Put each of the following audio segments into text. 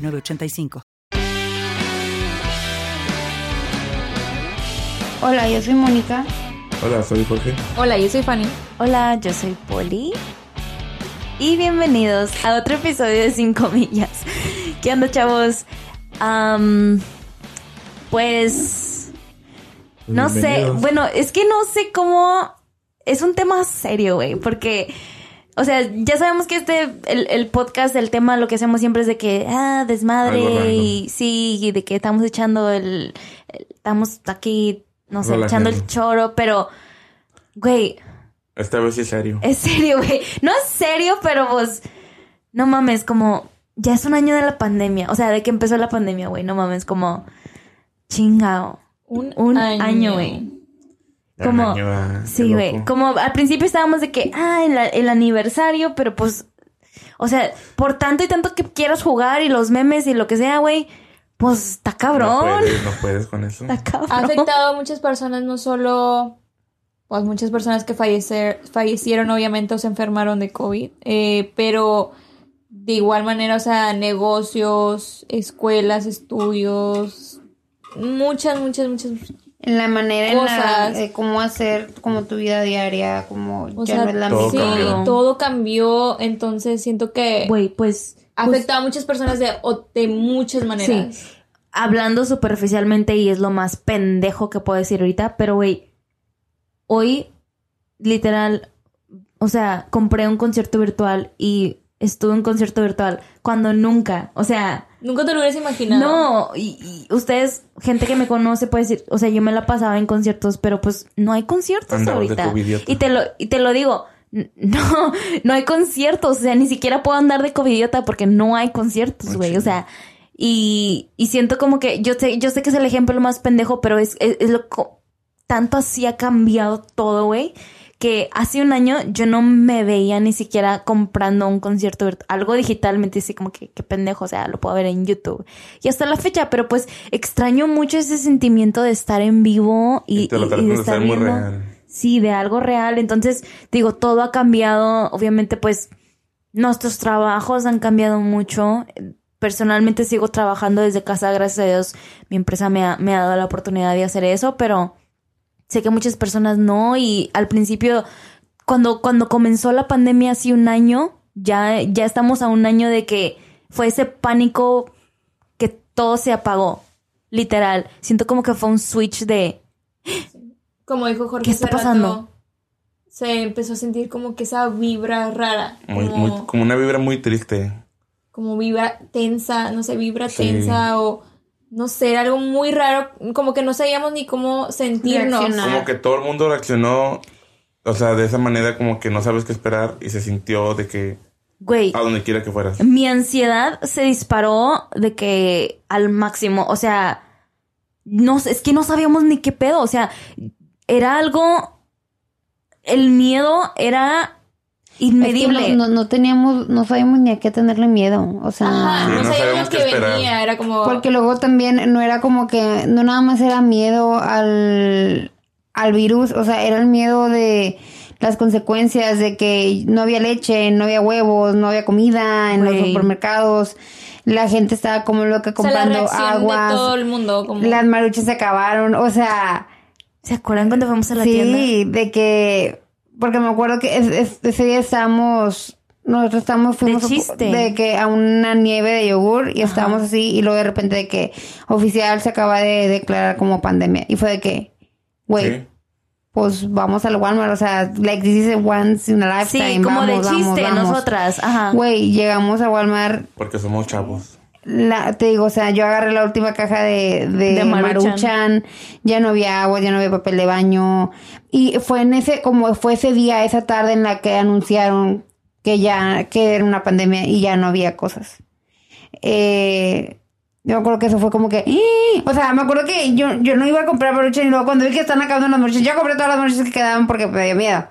906985. Hola, yo soy Mónica. Hola, soy Jorge. Hola, yo soy Fanny. Hola, yo soy Poli. Y bienvenidos a otro episodio de 5 millas. ¿Qué onda, chavos? Pues. No sé. Bueno, es que no sé cómo. Es un tema serio, güey. Porque. O sea, ya sabemos que este, el, el podcast, el tema, lo que hacemos siempre es de que, ah, desmadre, y sí, y de que estamos echando el, el- estamos aquí, no sé, echando el choro, pero, güey, Esta vez sí es serio. es serio, güey. No es serio, pero pues, no mames, como, ya es un año de la pandemia. O sea, de que empezó la pandemia, güey. No mames, como, chingao. Un, Un año, güey. Como- Sí, güey. Como al principio estábamos de que, ah, el, el aniversario, pero pues, o sea, por tanto y tanto que quieras jugar y los memes y lo que sea, güey, pues está No cabrón. puedes, no puedes con eso. Está cabrón. Ha afectado a muchas personas, no solo, pues muchas personas que fallecer, fallecieron, obviamente, o se enfermaron de COVID, eh, pero de igual manera, o sea, negocios, escuelas, estudios, muchas, muchas, muchas. En la manera en la, de cómo hacer como tu vida diaria, como O ya sea, no es la todo sí, misma. cambió. todo cambió, entonces siento que Güey, pues, pues, afectado a muchas personas de, o de muchas maneras. hablando superficialmente y es lo más pendejo que puedo decir ahorita, pero güey, hoy literal, o sea, compré un concierto virtual y estuve en un concierto virtual cuando nunca, o sea, Nunca te lo hubieras imaginado. no, y, y ustedes, gente que me conoce puede decir, o sea, yo me la pasaba en conciertos, pero pues no hay conciertos Andabas de ahorita. Y te lo, y te lo digo, no, no hay conciertos, o sea, ni siquiera puedo andar de covidiota porque no hay conciertos, güey, o sea, y, y siento como que, yo sé, yo sé que es el ejemplo más pendejo, pero es, es, es lo tanto así ha cambiado todo, güey, que hace un año yo no me veía ni siquiera comprando un concierto algo digitalmente, así como que, qué pendejo, o sea, lo puedo ver en YouTube. Y hasta la fecha, pero pues extraño mucho ese sentimiento de estar en vivo y, Y te lo y- de estar muy viendo. real. Sí, de algo real. Entonces, digo, todo ha cambiado. Obviamente, pues, nuestros trabajos han cambiado mucho. Personalmente sigo trabajando desde casa, gracias a Dios. Mi empresa me ha, me ha dado la oportunidad de hacer eso, pero sé que muchas personas no. Y al principio, cuando, cuando comenzó la pandemia hace un año, ya, ya estamos a un año de que fue ese pánico que todo se apagó. Literal. Siento como que fue un switch de Como dijo Jorge. ¿Qué está pasando? se empezó a sentir como que esa vibra rara. Muy, como, muy- como una vibra muy triste. como vibra tensa, no sé, vibra Sí. tensa o no sé, era algo muy raro, como que no sabíamos ni cómo sentirnos. Reaccionar. Como que todo el mundo reaccionó, o sea, de esa manera como que no sabes qué esperar y se sintió de que Güey. a donde quiera que fueras. Mi ansiedad se disparó de que al máximo, o sea, no es que no sabíamos ni qué pedo, o sea, era algo, el miedo era inmedible. Es que no, no, no teníamos, no sabíamos ni a qué tenerle miedo. O sea, Ajá, Sí, no, no sabíamos que esperar. venía, era como porque luego también no era como que, no nada más era miedo al, al virus, o sea, era el miedo de las consecuencias de que no había leche, no había huevos, no había comida en los supermercados. La gente estaba como loca o sea, la comprando aguas. de todo el mundo, como Las maruchas se acabaron, o sea, ¿Se acuerdan cuando fuimos a la sí, tienda? de que, porque me acuerdo que es- es- ese día estábamos, nosotros estábamos, fuimos a- chiste. de que a una nieve de yogur y estábamos así y luego de repente de que oficial se acaba de declarar como pandemia y fue de que, güey, Sí. pues vamos al Walmart, o sea, like this is a once in a lifetime, Sí, como de vamos, chiste, vamos. nosotras, ajá. Güey, llegamos a Walmart Porque somos chavos. La, te digo, o sea, yo agarré la última caja de, de, De Maruchan. Maruchan. ya no había agua, ya no había papel de baño. Y fue en ese, como fue ese día, esa tarde en la que anunciaron que ya, que era una pandemia y ya no había cosas. Eh, yo me acuerdo que eso fue como que... ¡ih! O sea, me acuerdo que yo, yo no iba a comprar maruchan y luego cuando vi que están acabando las maruchan, yo compré todas las maruchan que quedaban porque me dio miedo.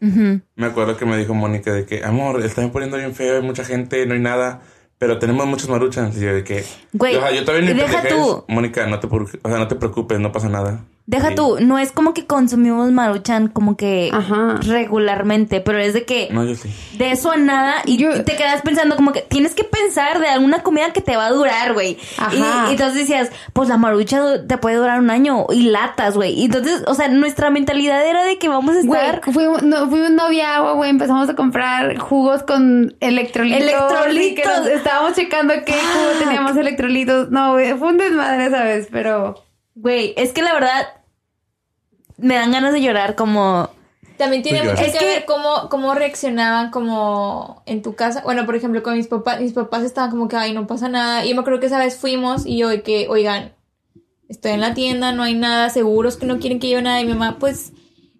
Me acuerdo que me dijo Mónica de que, amor, están poniendo bien feo, hay mucha gente, no hay nada, pero tenemos muchos maruchans. Y yo de que, Güey, o sea, yo deja tú. Mónica, no te, preocu- o sea, no te preocupes, no pasa nada. Deja Sí. tú, no es como que consumimos maruchan como que Ajá. regularmente, pero es de que No, yo sí. de eso a nada y Yo- te quedas pensando como que tienes que pensar de alguna comida que te va a durar, güey. Ajá. Y, y entonces decías, pues la marucha te puede durar un año y latas, güey. Y entonces, o sea, nuestra mentalidad era de que vamos a Güey, estar fuimos, no, fuimos no había agua, güey. Empezamos a comprar jugos con electrolitos. Electrolitos. y que nos- estábamos checando qué jugo teníamos electrolitos. No, güey, fue un desmadre esa vez, pero... Güey, es que la verdad me dan ganas de llorar como También tiene mucho que, Es que- ver cómo, cómo reaccionaban como en tu casa. Bueno, por ejemplo, con mis papás, mis papás estaban como que, ay, no pasa nada. Y yo me acuerdo que esa vez fuimos y yo de que, oigan, estoy en la tienda, no hay nada, seguros que no quieren que lleve nada. Y mi mamá, pues,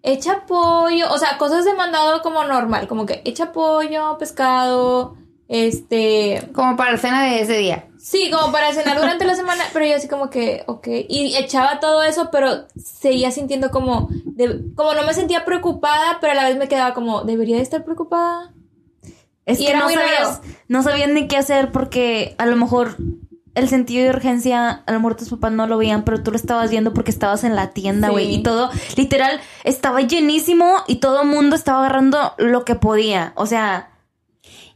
echa pollo, o sea, cosas de mandado como normal, como que echa pollo, pescado, este... Como para la cena de ese día. Sí, como para cenar durante la semana, pero yo así como que, ok, y echaba todo eso, pero seguía sintiendo como, de- como no me sentía preocupada, pero a la vez me quedaba como, ¿debería de estar preocupada? Es Y que era no muy sabías, raro. no sabían ni qué hacer porque a lo mejor el sentido de urgencia, a lo mejor tus papás no lo veían, pero tú lo estabas viendo porque estabas en la tienda, Sí. güey. Y todo, literal, estaba llenísimo y todo el mundo estaba agarrando lo que podía. O sea,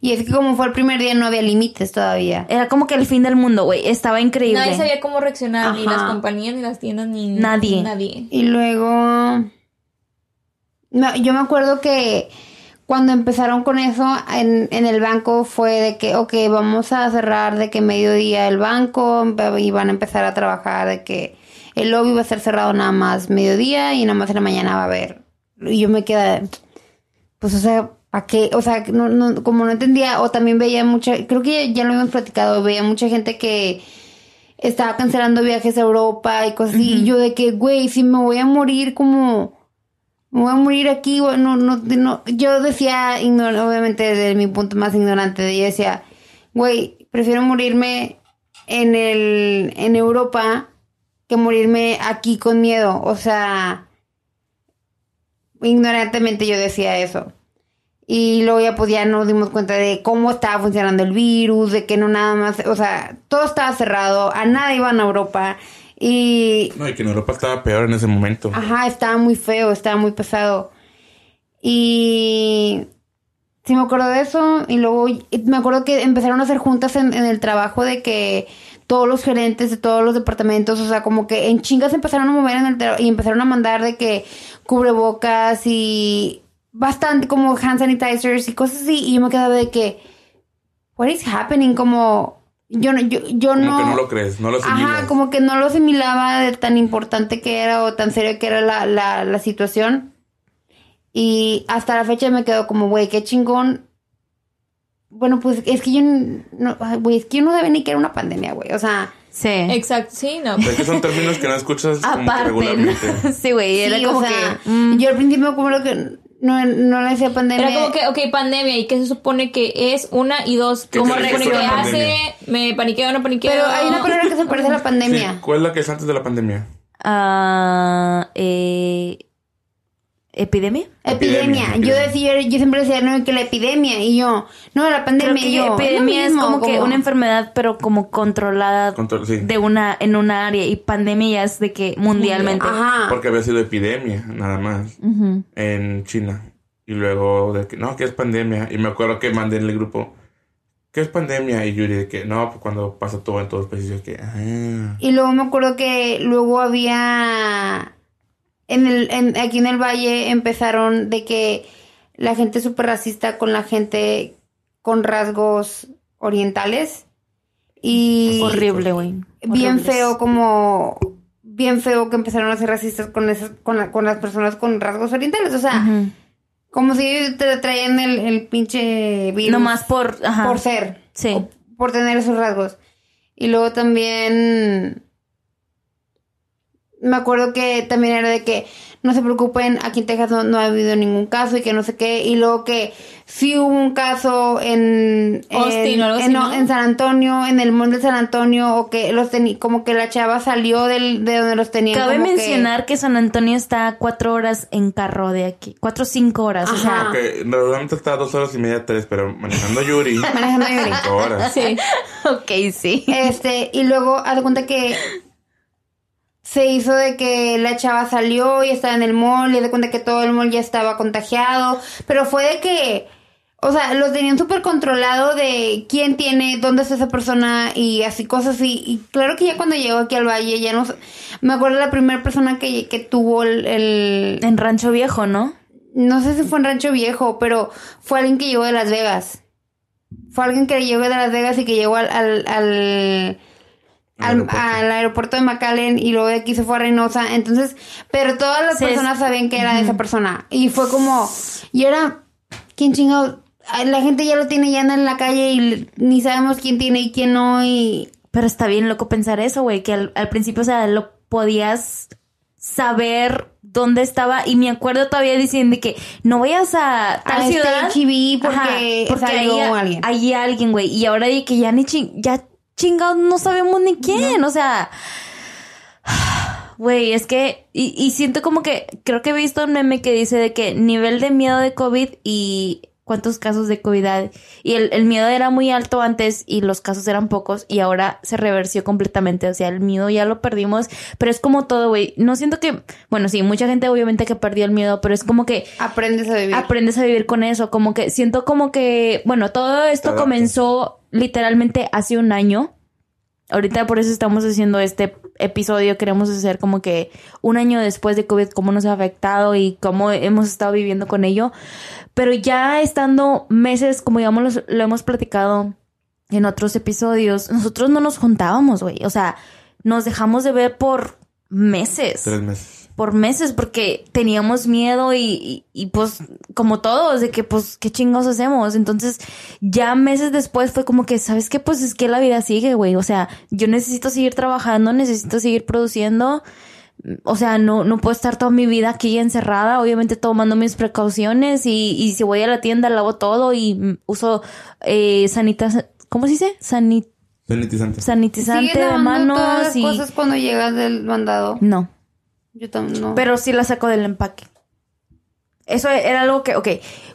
Y es que como fue el primer día no había límites todavía. era como que el fin del mundo, güey. Estaba increíble. Nadie sabía cómo reaccionar, ni las compañías, ni las tiendas, ni Nadie. nadie. Y luego... No, yo me acuerdo que cuando empezaron con eso en, en el banco fue de que, ok, vamos a cerrar de que mediodía el banco y van a empezar a trabajar de que el lobby va a estar cerrado nada más mediodía y nada más en la mañana va a haber. Y yo me quedé, pues o sea, ¿a qué? O sea, no, no, como no entendía, o también veía mucha, creo que ya, lo habíamos platicado, veía mucha gente que estaba cancelando viajes a Europa y cosas así. Y yo de que, güey, si me voy a morir como... Me voy a morir aquí, no, no, no. Yo decía, obviamente desde mi punto más ignorante, yo decía, güey, prefiero morirme en el, en Europa que morirme aquí con miedo. O sea, ignorantemente yo decía eso. Y luego ya pues ya nos dimos cuenta de cómo estaba funcionando el virus, de que no nada más, o sea, todo estaba cerrado, a nada iban a Europa. Y No, y que en Europa estaba peor en ese momento. Ajá, estaba muy feo, estaba muy pesado. Y sí me acuerdo de eso. Y luego me acuerdo que empezaron a hacer juntas en, en el trabajo de que todos los gerentes de todos los departamentos, o sea, como que en chingas empezaron a mover en el y empezaron a mandar de que cubrebocas y bastante como hand sanitizers y cosas así. Y yo me quedaba de que, what is happening? Como, yo no, yo, yo Como no. que no lo crees, no lo asimilas. Ajá, como que no lo asimilaba de tan importante que era o tan serio que era la, la, la situación. Y hasta la fecha me quedo como, güey, qué chingón. Bueno, pues es que yo no, güey, es que yo no sabía ni que era una pandemia, güey. O sea, Sí. Exacto, sí, no. Pero es que son términos que no escuchas como que Aparte, regularmente. sí, güey, era sí, como o sea, que mm, yo al principio me acuerdo que no, no le decía pandemia. Era como que, ok, pandemia, ¿y qué se supone que es? Una y dos, ¿Qué ¿cómo se supone que hace? ¿Me paniqueo o no paniqueo? Pero hay una palabra que se parece a la pandemia. Sí, ¿Cuál es la que es antes de la pandemia? ah, eh, epidemia. Epidemia. Epidemia, Yo decía, yo siempre decía, no, que la epidemia. Y yo, no, la Creo pandemia. que y yo, epidemia es mismo, como, que una enfermedad, pero como controlada Control- sí. de una en una área y pandemia ya es de que mundialmente. Ajá. Porque había sido epidemia, nada más, en China. Y luego, de que, no, que es pandemia. Y me acuerdo que mandé en el grupo, ¿qué es pandemia? Y Yuri, de que, no, pues cuando pasa todo en todos los países, yo que, ah. Y luego me acuerdo que luego había en el en- aquí en el valle empezaron de que la gente súper racista con la gente con rasgos orientales y Horrible, güey. bien Horribles. feo como bien feo que empezaron a ser racistas con esas con, la- con las personas con rasgos orientales o sea Ujú. como si te traían el, el pinche virus Nomás por, ajá. por ser Sí. por tener esos rasgos. Y luego también me acuerdo que también era de que no se preocupen, aquí en Texas no, no ha habido ningún caso y que no sé qué, y luego que sí hubo un caso en, Austin en, o algo así, en- no, en San Antonio, en el monte de San Antonio, o que los teni- como que la chava salió del, de donde los tenían. Cabe como mencionar que... San Antonio está a cuatro horas en carro de aquí. Cuatro o cinco horas. O sea, Ajá. Que normalmente está a dos horas y media, tres, pero manejando Yuri, Manejando Yuri. cinco horas. Sí. ok, sí. Este, y luego haz cuenta que se hizo de que la chava salió y estaba en el mall y de cuenta que todo el mall ya estaba contagiado, pero fue de que, o sea, lo tenían súper controlado de quién tiene, dónde está esa persona y así cosas así. Y claro que ya cuando llegó aquí al valle, ya no me acuerdo la primera persona que, que tuvo el, el- En Rancho Viejo, ¿no? no sé si fue en Rancho Viejo, pero fue alguien que llegó de Las Vegas. Fue alguien que llegó de Las Vegas y que llegó al, al, al, al, Aeropuerto. al aeropuerto de McAllen y luego de aquí se fue a Reynosa. Entonces, pero todas las personas sabían que era de esa persona. Y fue como, y era, ¿quién chingado? Ay, La gente ya lo tiene, ya anda en la calle y ni sabemos quién tiene y quién no. Y Pero está bien loco pensar eso, güey, que al, al principio, o sea, lo podías saber dónde estaba y me acuerdo todavía diciendo que no vayas a tal A este ciudad HEB porque salió ahí, alguien. ahí alguien, güey, y ahora de que ya ni ching, ya chingados no sabemos ni quién, o sea, güey, es que y, y siento como que creo que he visto un meme que dice de que nivel de miedo de COVID y cuántos casos de COVID hay. Y el, el miedo era muy alto antes y los casos eran pocos y ahora se reversió completamente. O sea, el miedo ya lo perdimos, pero es como todo, güey. No siento que, bueno, sí, mucha gente obviamente que perdió el miedo, pero es como que aprendes a vivir. aprendes a vivir con eso. Como que siento como que, bueno, todo esto comenzó literalmente hace un año. Ahorita por eso estamos haciendo este episodio. Queremos hacer como que un año después de COVID, cómo nos ha afectado y cómo hemos estado viviendo con ello. Pero ya estando meses, como lo, lo hemos platicado en otros episodios, nosotros no nos juntábamos, güey. O sea, nos dejamos de ver por meses Tres meses. Por meses porque teníamos miedo y, y, y, pues como todos de que pues qué chingos hacemos entonces ya meses después fue como que sabes qué pues es que la vida sigue güey. O sea yo necesito seguir trabajando necesito seguir produciendo. O sea no no puedo estar toda mi vida aquí encerrada obviamente tomando mis precauciones y, y si voy a la tienda lavo todo y uso eh, sanitas cómo se dice Sanit Sanitizante. sanitizante de todas manos las y cosas cuando llegas del mandado. no Yo también no. pero sí la saco del empaque. Eso era algo que, ok,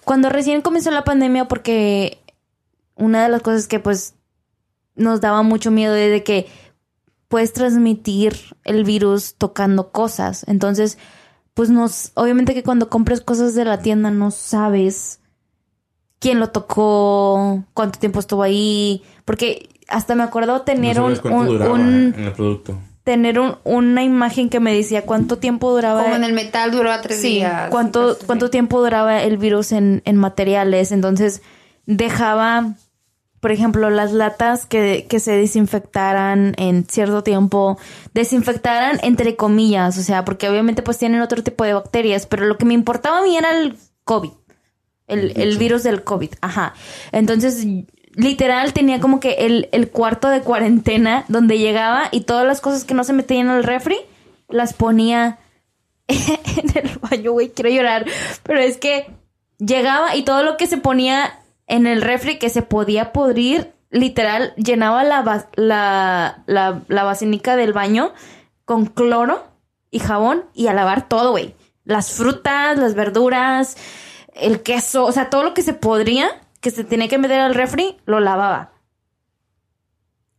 cuando recién comenzó la pandemia, porque una de las cosas que pues nos daba mucho miedo es de que puedes transmitir el virus tocando cosas. Entonces, pues nos, obviamente que cuando compres cosas de la tienda no sabes quién lo tocó, cuánto tiempo estuvo ahí, porque hasta me acuerdo tener no un, sabes cuánto un- duraba un- en el producto. Tener un- una imagen que me decía cuánto tiempo duraba Como en el metal duraba tres Sí, días. ¿cuánto, cuánto tiempo duraba el virus en, en materiales? Entonces, dejaba, por ejemplo, las latas que, que se desinfectaran en cierto tiempo, desinfectaran entre comillas, o sea, porque obviamente pues tienen otro tipo de bacterias, pero lo que me importaba a mí era el COVID, el, el virus del COVID, ajá. Entonces, literal tenía como que el, el cuarto de cuarentena donde llegaba y todas las cosas que no se metían al refri, las ponía en el baño, güey, quiero llorar. Pero es que llegaba y todo lo que se ponía en el refri que se podía podrir, literal, llenaba la, la, la, del baño con cloro y jabón y a lavar todo, güey. Las frutas, las verduras, el queso, o sea, todo lo que se podría, que se tenía que meter al refri, lo lavaba.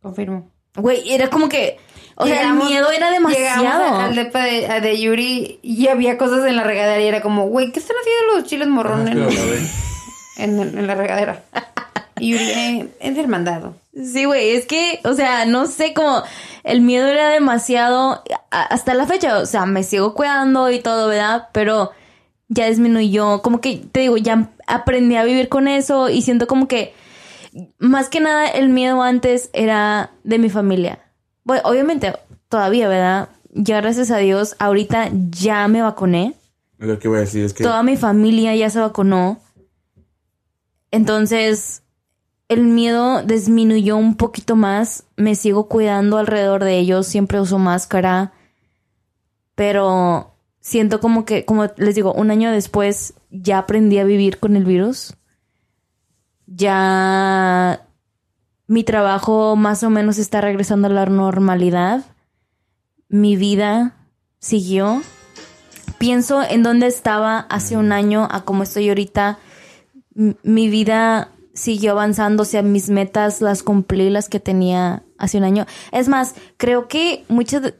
Confirmo. Güey, era como que, o sea, el miedo era demasiado. al depa de, a de Yuri y había cosas en la regadera y era como, güey, ¿qué están haciendo los chiles morrones en, en, en la regadera? Y Yuri, eh, es del mandado. Sí, güey, es que, o sea, no sé, como el miedo era demasiado hasta la fecha, o sea, me sigo cuidando y todo, ¿verdad? Pero ya disminuyó, como que te digo, ya aprendí a vivir con eso y siento como que más que nada el miedo antes era de mi familia. Bueno, obviamente todavía, ¿verdad? Ya gracias a Dios, ahorita ya me vacuné. Lo que voy a decir es que Toda mi familia ya se vacunó. Entonces, el miedo disminuyó un poquito más. Me sigo cuidando alrededor de ellos. Siempre uso máscara. Pero siento como que, como les digo, un año después ya aprendí a vivir con el virus. Ya mi trabajo más o menos está regresando a la normalidad. Mi vida siguió. Pienso en dónde estaba hace un año a cómo estoy ahorita. Mi vida siguió avanzando, o sea, mis metas las cumplí, las que tenía hace un año. Es más, creo que muchas...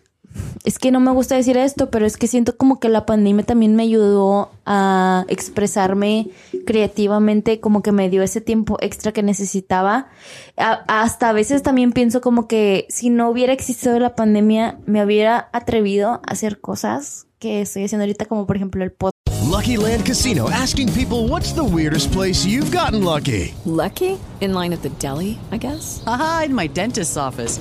Es que no me gusta decir esto, pero es que siento como que la pandemia también me ayudó a expresarme creativamente, como que me dio ese tiempo extra que necesitaba. A- hasta a veces también pienso como que si no hubiera existido la pandemia, me hubiera atrevido a hacer cosas que estoy haciendo ahorita, como por ejemplo el podcast. Lucky Land Casino asking people what's the weirdest place you've gotten lucky? Lucky? In line at the deli, I guess? Aha, in my dentist's office.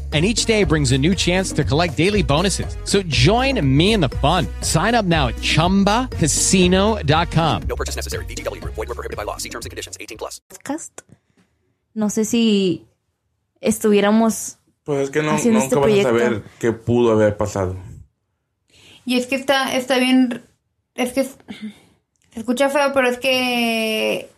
And each day brings a new chance to collect daily bonuses. So join me in the fun. Sign up now at chumbacasino.com. No purchase necessary. VGW Group. Void were prohibited by law. See terms and conditions. 18 plus. podcast. No sé si estuviéramos Pues es que no, Haciendo nunca este vas a proyecto. saber qué pudo haber pasado. Y es que está, está bien. Es que es- se escucha feo, pero es que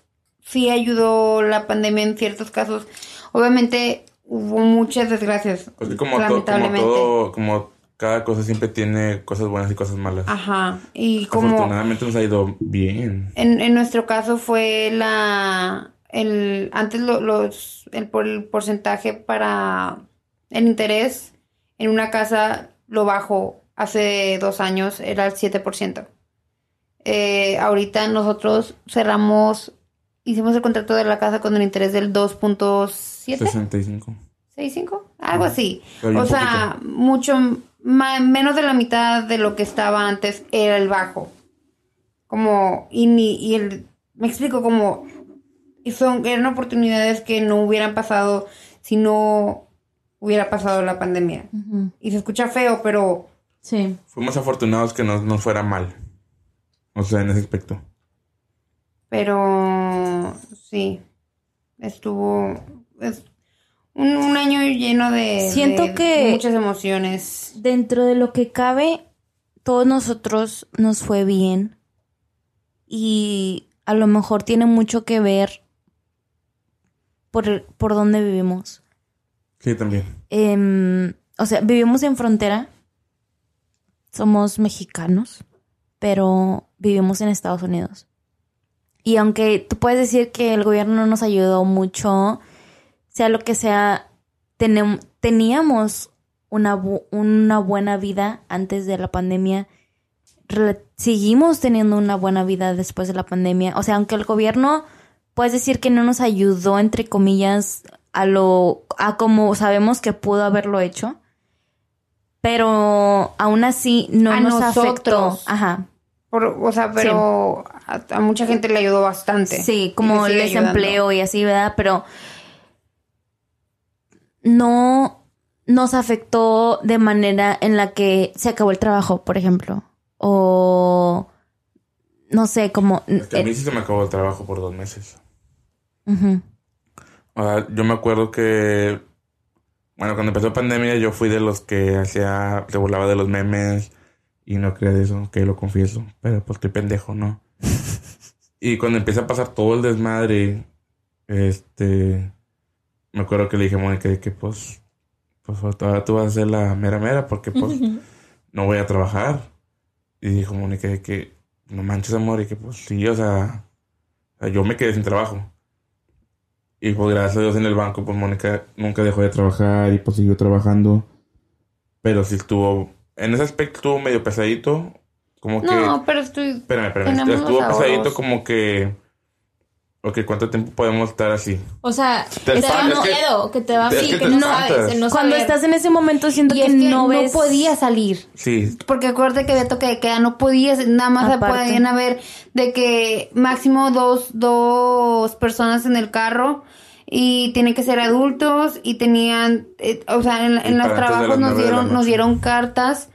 sí ayudó la pandemia en ciertos casos. Obviamente hubo muchas desgracias. Pues que como, to- como lamentablemente. todo, como cada cosa siempre tiene cosas buenas y cosas malas. Ajá. Y como Afortunadamente nos ha ido bien. en, en nuestro caso fue la. El, antes lo- los, el, el porcentaje para el interés en una casa lo bajo hace dos años era el 7%. Eh, ahorita nosotros cerramos, hicimos el contrato de la casa con el interés del 2.7. 65. 65, algo así. O sea, mucho ma- menos de la mitad de lo que estaba antes era el bajo. Como, y, ni, y el, me explico, como, y son, eran oportunidades que no hubieran pasado si no hubiera pasado la pandemia. Y se escucha feo, pero Sí. Fuimos afortunados que no nos fuera mal. O sea, en ese aspecto. Pero sí, estuvo es un, un año lleno de, Siento de que- muchas emociones. Dentro de lo que cabe, todos nosotros nos fue bien. Y a lo mejor tiene mucho que ver por, por dónde vivimos. Sí, también. Em, o sea, vivimos en frontera. Somos mexicanos, pero vivimos en Estados Unidos. Y aunque tú puedes decir que el gobierno no nos ayudó mucho, sea lo que sea, teníamos una, bu- una buena vida antes de la pandemia. Seguimos teniendo una buena vida después de la pandemia. O sea, aunque el gobierno puedes decir que no nos ayudó, entre comillas, a lo, a como sabemos que pudo haberlo hecho. Pero aún así no A nos afectó. Ajá. Por- o sea, pero a, a mucha gente le ayudó bastante. Sí, como el desempleo y así, ¿verdad? Pero no nos afectó de manera en la que se acabó el trabajo, por ejemplo. O no sé, como... A mí eh, sí se me acabó el trabajo por dos meses. ujú. O sea, yo me acuerdo que, bueno, cuando empezó la pandemia yo fui de los que hacía, se burlaba de los memes y no creía de eso, que lo confieso, pero pues qué pendejo, ¿no? y cuando empieza a pasar todo el desmadre, este, me acuerdo que le dije a Mónica de que pues, pues ahora tú vas a ser la mera mera porque pues no voy a trabajar. Y dijo Mónica de que no manches amor y que pues sí, o sea, o sea, yo me quedé sin trabajo. Y pues gracias a Dios en el banco, pues Mónica nunca dejó de trabajar y pues siguió trabajando. Pero sí estuvo, en ese aspecto estuvo medio pesadito. como que... No, pero estoy... Espérame, espérame. Estuvo pesadito como que... Ok, ¿cuánto tiempo podemos estar así? O sea, Te te, da es que- miedo, que te da es sí, que que te no sabes, Cuando saber. estás en ese momento siento Y que, es que no no ves... podía salir. Sí. Porque acuérdate que había toque de queda, no podías, nada más podían haber de que máximo dos, dos personas en el carro y tienen que ser adultos y tenían, eh, o sea, en, en los trabajos nos dieron, nos dieron cartas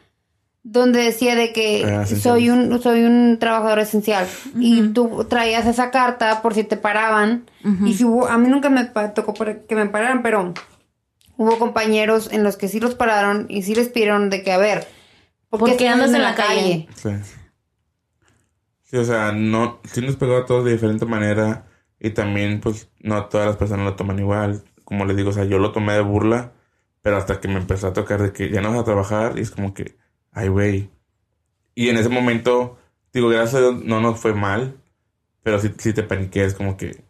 donde decía de que Ah, soy un, soy un trabajador esencial y tú traías esa carta por si te paraban y si hubo, a mí nunca me tocó por- que me pararan, pero hubo compañeros en los que sí los pararon y sí les pidieron de que, a ver, ¿por ¿Por qué andas en la calle? Sí. Sí, o sea, no, sí nos pegó a todos de diferente manera y también, pues, no todas las personas lo toman igual. Como les digo, o sea, yo lo tomé de burla, pero hasta que me empezó a tocar de que ya no vas a trabajar y es como que, ay, güey. Y en ese momento, digo, gracias a Dios no nos fue mal, pero sí, sí te paniqué, es como que,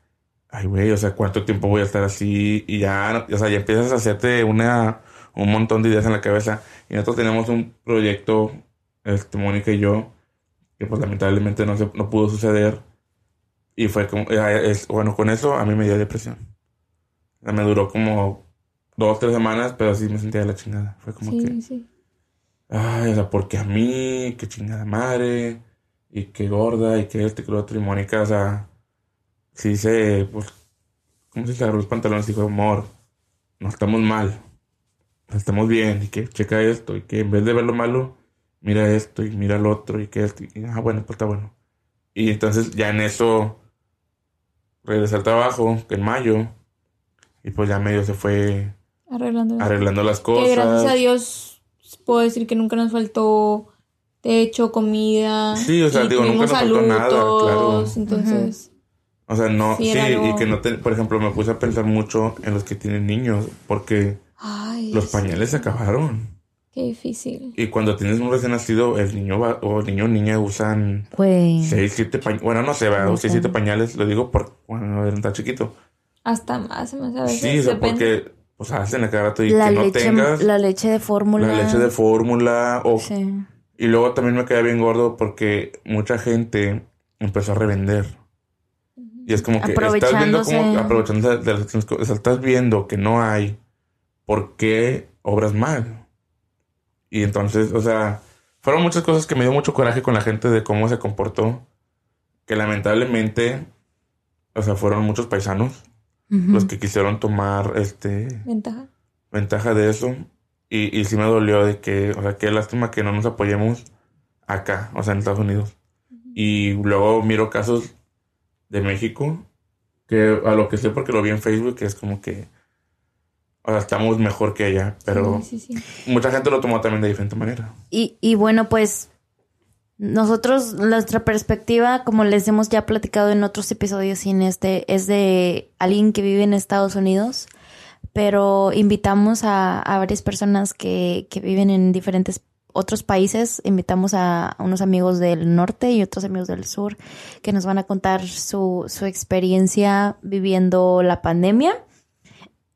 ay, güey, o sea, ¿cuánto tiempo voy a estar así? Y ya, o sea, ya empiezas a hacerte una, un montón de ideas en la cabeza. Y nosotros tenemos un proyecto, este, Mónica y yo, que pues lamentablemente no, se, no pudo suceder. Y fue como, eh, es- bueno, con eso a mí me dio depresión. O sea, me duró como dos, tres semanas, pero sí me sentía de la chingada. Fue como que, Sí, sí. Ay, o sea, porque a mí, qué chingada madre, y qué gorda, y qué este, que lo otro, y Mónica, o sea, sí se, pues, ¿cómo se agarró los pantalones y dijo, amor, no estamos mal, estamos bien, y que checa esto, y que en vez de ver lo malo, mira esto, y mira lo otro, y que esto, y, ah, bueno, pues está bueno. Y entonces ya en eso regresé al trabajo, que en mayo, y pues ya medio se fue Arreglando. arreglando las cosas. Que gracias a Dios puedo decir que nunca nos faltó techo, comida. Sí, o sea, y digo, nunca nos faltó salud nada, todos, claro. Entonces, O sea, no, Sí, sí, era algo- y que no te, por ejemplo, me puse a pensar mucho en los que tienen niños, porque ay, los pañales se acabaron. qué difícil. Y cuando tienes un recién nacido, el niño va, o el niño o niña usan Güey. seis, siete pañales, bueno, no sé. No seis, siete pañales, lo digo por, bueno, era tan chiquito. Hasta más, hace a veces. Sí, o sea, depende. porque, pues, hacen a cada rato y La que no leche, tengas la leche de fórmula. la leche de fórmula, o, Sí. y luego también me quedé bien gordo porque mucha gente empezó a revender. Y es como que estás viendo como aprovechándose de las o sea, estás viendo que no hay, ¿por qué obras mal? Y entonces, o sea, fueron muchas cosas que me dio mucho coraje con la gente de cómo se comportó, que lamentablemente, o sea, fueron muchos paisanos Los que quisieron tomar este Ventaja. ventaja de eso. Y, y sí me dolió de que, o sea, qué lástima que no nos apoyemos acá, o sea, en Estados Unidos. Y luego miro casos de México, que a lo que sé porque lo vi en Facebook, que es como que, o sea, estamos mejor que allá, pero Sí, sí, sí. mucha gente lo tomó también de diferente manera. Y, y bueno, pues nosotros, nuestra perspectiva, como les hemos ya platicado en otros episodios y en este, es de alguien que vive en Estados Unidos, pero invitamos a, a varias personas que, que viven en diferentes otros países, invitamos a unos amigos del norte y otros amigos del sur que nos van a contar su, su experiencia viviendo la pandemia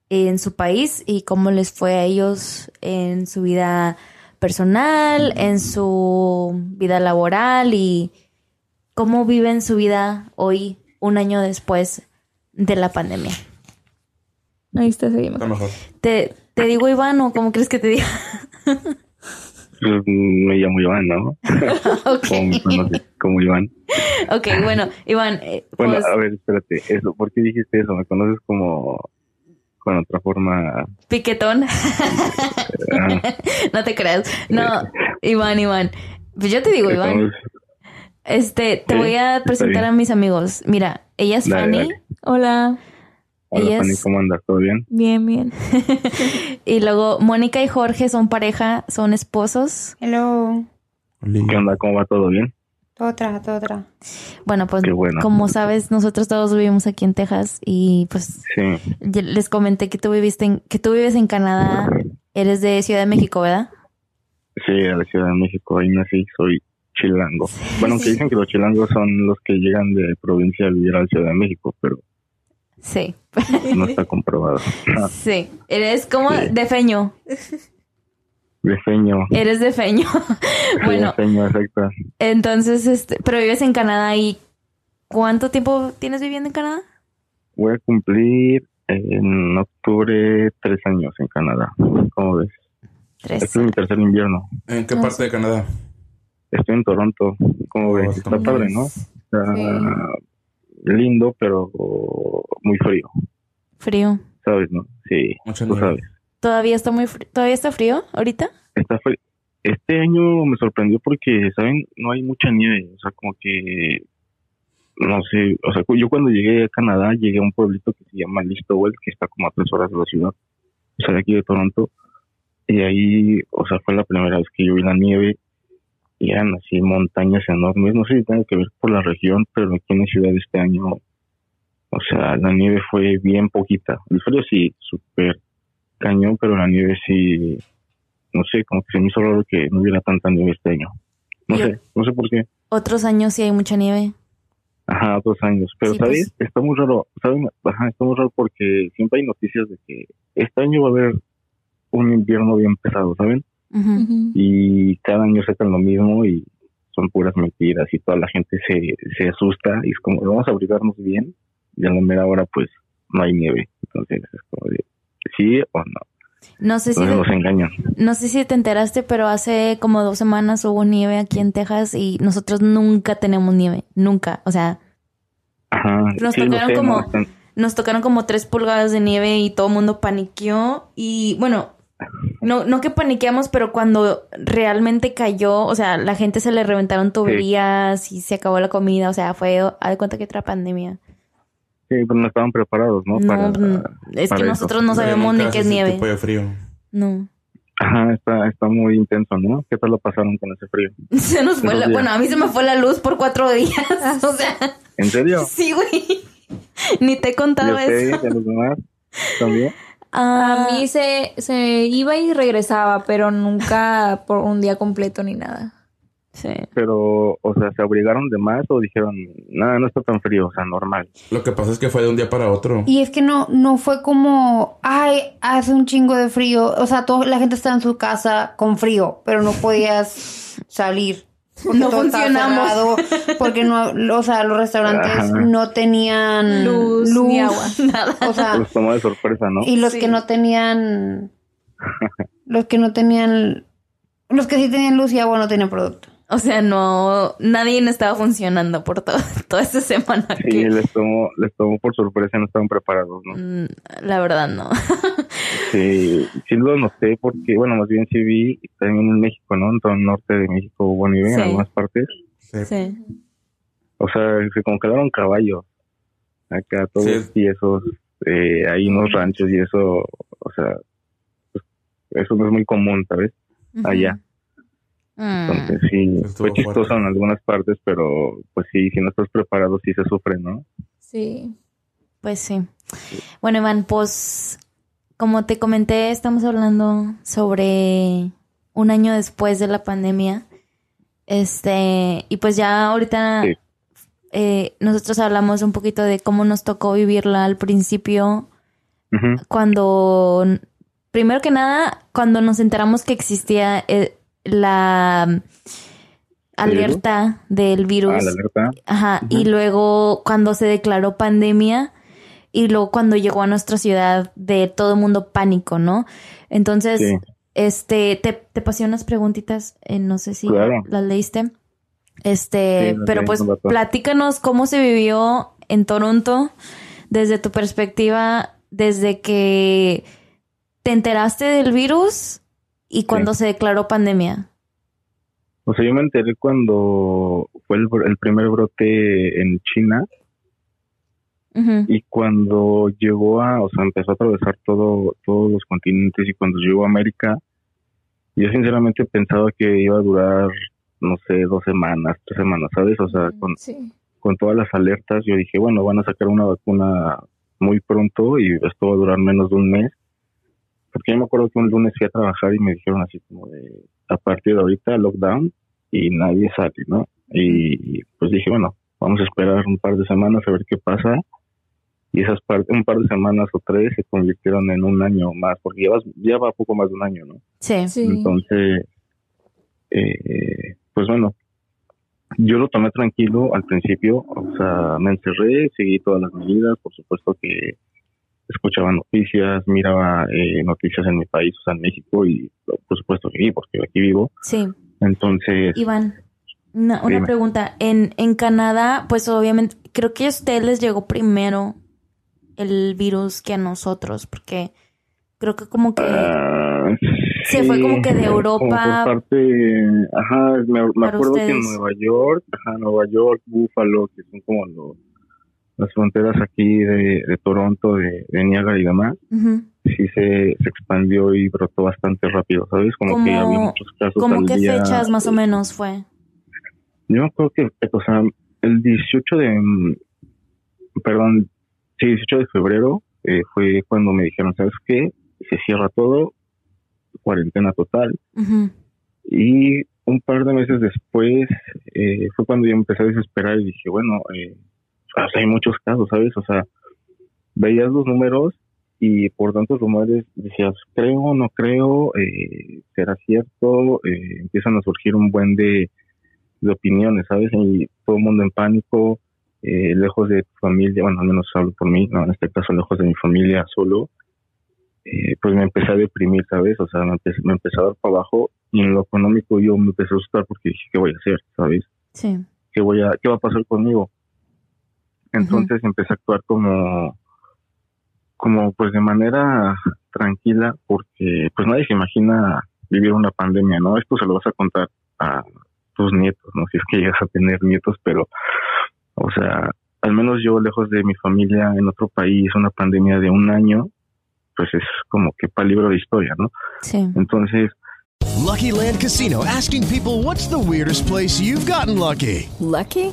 en su país y cómo les fue a ellos en su vida personal, en su vida laboral y cómo viven su vida hoy, un año después de la pandemia. Ahí está, seguimos. Está mejor. ¿Te, te digo Iván o cómo crees que te diga? Pues, me llamo Iván, ¿no? ok. Como me conoces, como Iván. Ok, bueno, Iván, eh, Bueno, pues, a ver, espérate, eso, ¿por qué dijiste eso? ¿Me conoces como con otra forma? piquetón. No te creas. No, Iván, Iván. Pues yo te digo, Iván. Este, te Sí, voy a presentar a mis amigos. Mira, ella es Dale, Fanny. dale. Hola. Hola, Fanny, ¿cómo andas? ¿Todo bien? Bien, bien. y luego Mónica y Jorge son pareja, son esposos. Hello. ¿Qué onda? ¿Cómo va? ¿Todo bien? Otra, otra. Bueno, pues bueno. como sabes, nosotros todos vivimos aquí en Texas y pues Sí, les comenté que tú viviste en, que tú vives en Canadá. Eres de Ciudad de México, ¿verdad? sí, de la Ciudad de México, ahí nací, soy chilango. Bueno, aunque dicen que los chilangos son los que llegan de provincia a vivir a la Ciudad de México, pero Sí. no está comprobado. Sí. Eres como Sí. de feño. De feño. Eres de feño. bueno, De feño, exacto. entonces, este, pero vives en Canadá y ¿cuánto tiempo tienes viviendo en Canadá? Voy a cumplir en octubre tres años en Canadá. ¿Cómo ves? Tres. Este es mi tercer invierno. ¿En qué parte de Canadá? Estoy en Toronto. ¿Cómo ves? Está padre, ¿no? Está lindo, pero muy frío. Frío. ¿Sabes, no? Sí, Mucha tú sabes. ¿Todavía está muy frío? ¿Todavía está frío ahorita? Está fri- Este año me sorprendió porque, ¿saben? No hay mucha nieve. O sea, como que. No sé. O sea, yo cuando llegué a Canadá, llegué a un pueblito que se llama Listowel, que está como a tres horas de la ciudad. O sea, de aquí de Toronto. Y ahí, o sea, fue la primera vez que yo vi la nieve. Y eran así montañas enormes. No sé si tiene que ver por la región, pero aquí en la ciudad este año. O sea, la nieve fue bien poquita. El frío sí, súper cañón, pero la nieve sí no sé, como que se me hizo raro que no hubiera tanta nieve este año. No Yo- sé, no sé por qué. Otros años sí hay mucha nieve. Ajá, dos años. Pero, Sí, ¿sabes? pues. Está muy raro, ¿saben? Ajá, está muy raro porque siempre hay noticias de que este año va a haber un invierno bien pesado, ¿saben? Y cada año sacan lo mismo y son puras mentiras y toda la gente se, se asusta y es como, vamos a abrigarnos bien y a la mera hora pues no hay nieve. Entonces es como de, sí o no. No sé si nos no sé si te enteraste, pero hace como dos semanas hubo nieve aquí en Texas y nosotros nunca tenemos nieve, nunca. O sea, Ajá, Nos sí, tocaron sé, como- nos tocaron como tres pulgadas de nieve y todo el mundo paniqueó y bueno, no, no que paniqueamos, pero cuando realmente cayó, o sea, la gente se le reventaron tuberías y se acabó la comida, o sea, fue, haz de cuenta que otra pandemia. Sí, pero no estaban preparados, ¿no? No, Para- mm, es para que eso. nosotros no sabemos ni qué es nieve. tipo de frío. No. Ajá, está, está muy intenso, ¿no? ¿Qué tal lo pasaron con ese frío? Se nos fue la, bueno, a mí se me fue la luz por cuatro días, o sea, ¿En serio? sí, güey. Ni te he ¿Y a contado ustedes, eso. y a los demás? ¿También? Ah, A mí se, se iba y regresaba, pero nunca por un día completo ni nada. Sí. Pero, o sea, ¿se abrigaron de más o dijeron, nada, no está tan frío, o sea, normal? Lo que pasa es que fue de un día para otro. Y es que no, no fue como, ay, hace un chingo de frío. O sea, toda la gente estaba en su casa con frío, pero no podías salir. Porque No funcionamos. porque no, o sea, los restaurantes Ajá. no tenían Luz, ni agua. Nada. O sea, Los tomó de sorpresa, ¿no? y los Sí. que no tenían, los que no tenían, los que sí tenían luz y agua no tenían producto. O sea, no, nadie estaba funcionando por todo, toda esta semana. Sí, que- les tomó, les tomó por sorpresa, no estaban preparados, ¿no? Mm, La verdad, no. Sí, sí lo noté porque, bueno, más bien sí vi también en México, ¿no? En todo el norte de México hubo nieve en Sí. algunas partes. Sí. Sí. O sea, se como quedaron caballos. Acá todos Sí. tiesos, eh, hay unos ranchos y eso, o sea, pues, eso no es muy común, ¿sabes? Allá. Mm, Entonces sí, Estuvo fue chistoso fuerte. en algunas partes, pero pues sí, si no estás preparado sí se sufre, ¿no? Sí. Pues sí. Bueno, Iván, pues como te comenté, estamos hablando sobre un año después de la pandemia. Este, y pues ya ahorita Sí. eh, nosotros hablamos un poquito de cómo nos tocó vivirla al principio, cuando, primero que nada, cuando nos enteramos que existía eh, la alerta del virus. Ah, la alerta. Ajá, y luego cuando se declaró pandemia y luego cuando llegó a nuestra ciudad de todo el mundo pánico, ¿no? Entonces, Sí. este, te, te pasé unas preguntitas, eh, no sé si Claro. las leíste. Este, Sí, pero pues platícanos cómo se vivió en Toronto desde tu perspectiva, desde que te enteraste del virus y cuando se declaró pandemia. O sea, yo me enteré cuando fue el, el primer brote en China y cuando llegó a, o sea, empezó a atravesar todo, todos los continentes y cuando llegó a América, yo sinceramente pensaba que iba a durar, no sé, dos semanas, tres semanas, ¿sabes? O sea, con, Sí. con todas las alertas, yo dije, bueno, van a sacar una vacuna muy pronto y esto va a durar menos de un mes. Porque yo me acuerdo que un lunes fui a trabajar y me dijeron así como de, a partir de ahorita, lockdown y nadie sale, ¿no? Y pues dije, bueno, vamos a esperar un par de semanas a ver qué pasa. y esas par- un par de semanas o tres se convirtieron en un año más, porque llevas, ya va poco más de un año, ¿no? Sí. Entonces, eh, pues bueno, yo lo tomé tranquilo al principio, o sea, me encerré, seguí todas las medidas, por supuesto que escuchaba noticias, miraba eh, noticias en mi país, o sea, en México, y por supuesto que viví, porque aquí vivo. Sí. Entonces, Iván, una, pregunta. En, en Canadá, pues obviamente, creo que a ustedes les llegó primero el virus que a nosotros, porque creo que como que ah, se fue como que de como Europa. por parte, ajá, me, acuerdo que en. Nueva York, ajá, Nueva York, Buffalo, que son como los, las fronteras aquí de, de Toronto, de, de Niagara y demás, sí se, se expandió y brotó bastante rápido, ¿sabes? Como ¿Cómo- que había muchos casos ¿Cómo al qué día. fechas más o menos fue? Yo creo que, o sea, el 18 de, perdón, sí, 18 de febrero eh, fue cuando me dijeron, ¿sabes qué? Se cierra todo, cuarentena total. Y un par de meses después eh, fue cuando yo empecé a desesperar y dije, bueno, eh, o sea, hay muchos casos, ¿sabes? O sea, veías los números y por tantos rumores decías, creo, no creo, eh, será cierto, eh, empiezan a surgir un buen de, de opiniones, ¿sabes? Y todo el mundo en pánico, eh, lejos de tu familia, bueno, al menos hablo por mí, no, en este caso lejos de mi familia solo, pues me empecé a deprimir, ¿sabes? O sea, me empecé, me empecé a dar para abajo y en lo económico yo me empecé a asustar porque dije, ¿qué voy a hacer? ¿Sabes? Sí. ¿Qué, voy a, qué va a pasar conmigo? Entonces empecé a actuar como, como pues de manera tranquila porque pues nadie se imagina vivir una pandemia, ¿no? Esto se lo vas a contar a tus nietos, ¿no? Si es que llegas a tener nietos, pero, o sea, al menos yo lejos de mi familia en otro país, una pandemia de un año, pues es como que para libro de historia, ¿no? Sí. Entonces, Lucky Land Casino asking people what's the weirdest place you've gotten lucky? Lucky?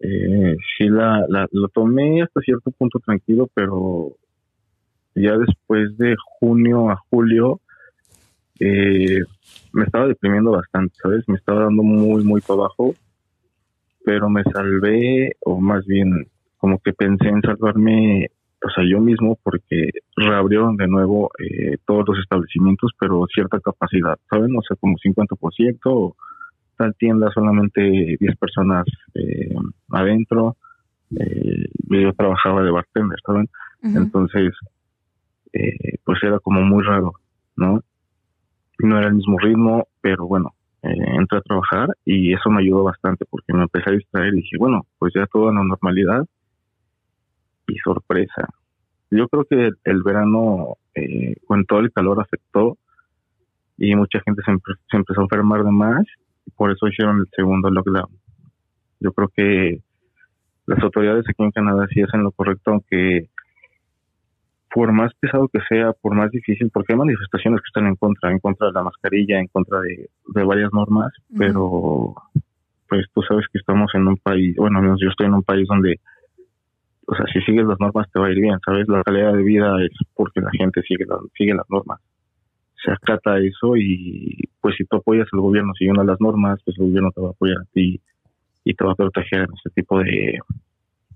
eh, sí la, la, lo tomé hasta cierto punto tranquilo, pero ya después de junio a julio eh, me estaba deprimiendo bastante, ¿sabes? Me estaba dando muy, muy para abajo, pero me salvé, o más bien como que pensé en salvarme, o sea, yo mismo, porque reabrieron de nuevo eh, todos los establecimientos, pero cierta capacidad, ¿saben? O sea, como 50%, o tal tienda solamente 10 personas eh, adentro. Eh, yo trabajaba de bartender, ¿saben? Entonces, eh, pues era como muy raro, ¿no? No era el mismo ritmo, pero bueno, eh, entré a trabajar y eso me ayudó bastante porque me empecé a distraer y dije, bueno, pues ya todo en la normalidad y sorpresa. Yo creo que el, el verano eh, con todo el calor afectó y mucha gente se, se empezó a enfermar de más por eso hicieron el segundo lockdown. Yo creo que las autoridades aquí en Canadá sí hacen lo correcto, aunque por más pesado que sea, por más difícil, porque hay manifestaciones que están en contra, en contra de la mascarilla, en contra de, de varias normas, pero pues tú sabes que estamos en un país, bueno, yo estoy en un país donde, o sea, si sigues las normas te va a ir bien, ¿sabes? La calidad de vida es porque la gente sigue, la- sigue las normas. Se acata eso y pues si tú apoyas al gobierno siguiendo las normas, pues el gobierno te va a apoyar a ti y te va a proteger en ese tipo de,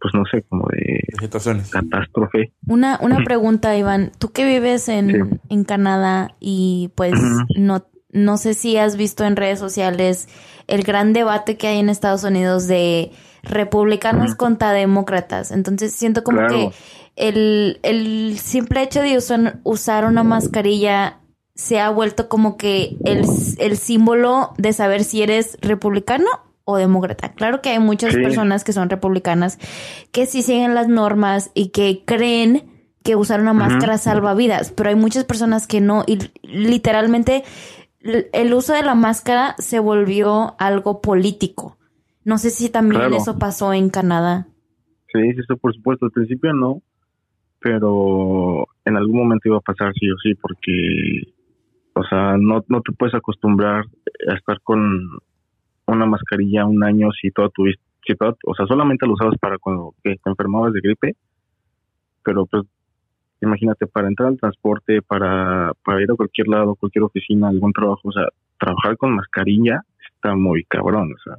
pues no sé, como de situaciones. catástrofe. Una, una pregunta, Iván. Tú que vives en, en Canadá y pues no, no sé si has visto en redes sociales el gran debate que hay en Estados Unidos de republicanos contra demócratas. Entonces siento como Claro. que el, el simple hecho de usar, usar una mascarilla se ha vuelto como que el, el símbolo de saber si eres republicano o demócrata. Claro que hay muchas Sí. personas que son republicanas que sí siguen las normas y que creen que usar una máscara salva vidas, pero hay muchas personas que no y literalmente el uso de la máscara se volvió algo político. No sé si también Claro. eso pasó en Canadá. Sí, sí, por supuesto. Al principio no, pero en algún momento iba a pasar sí o sí, porque, o sea, no, no te puedes acostumbrar a estar con una mascarilla un año si toda tu si o sea, solamente lo usabas para cuando que te enfermabas de gripe, pero pues imagínate para entrar al transporte, para, para ir a cualquier lado, cualquier oficina, algún trabajo, o sea, trabajar con mascarilla está muy cabrón, o sea,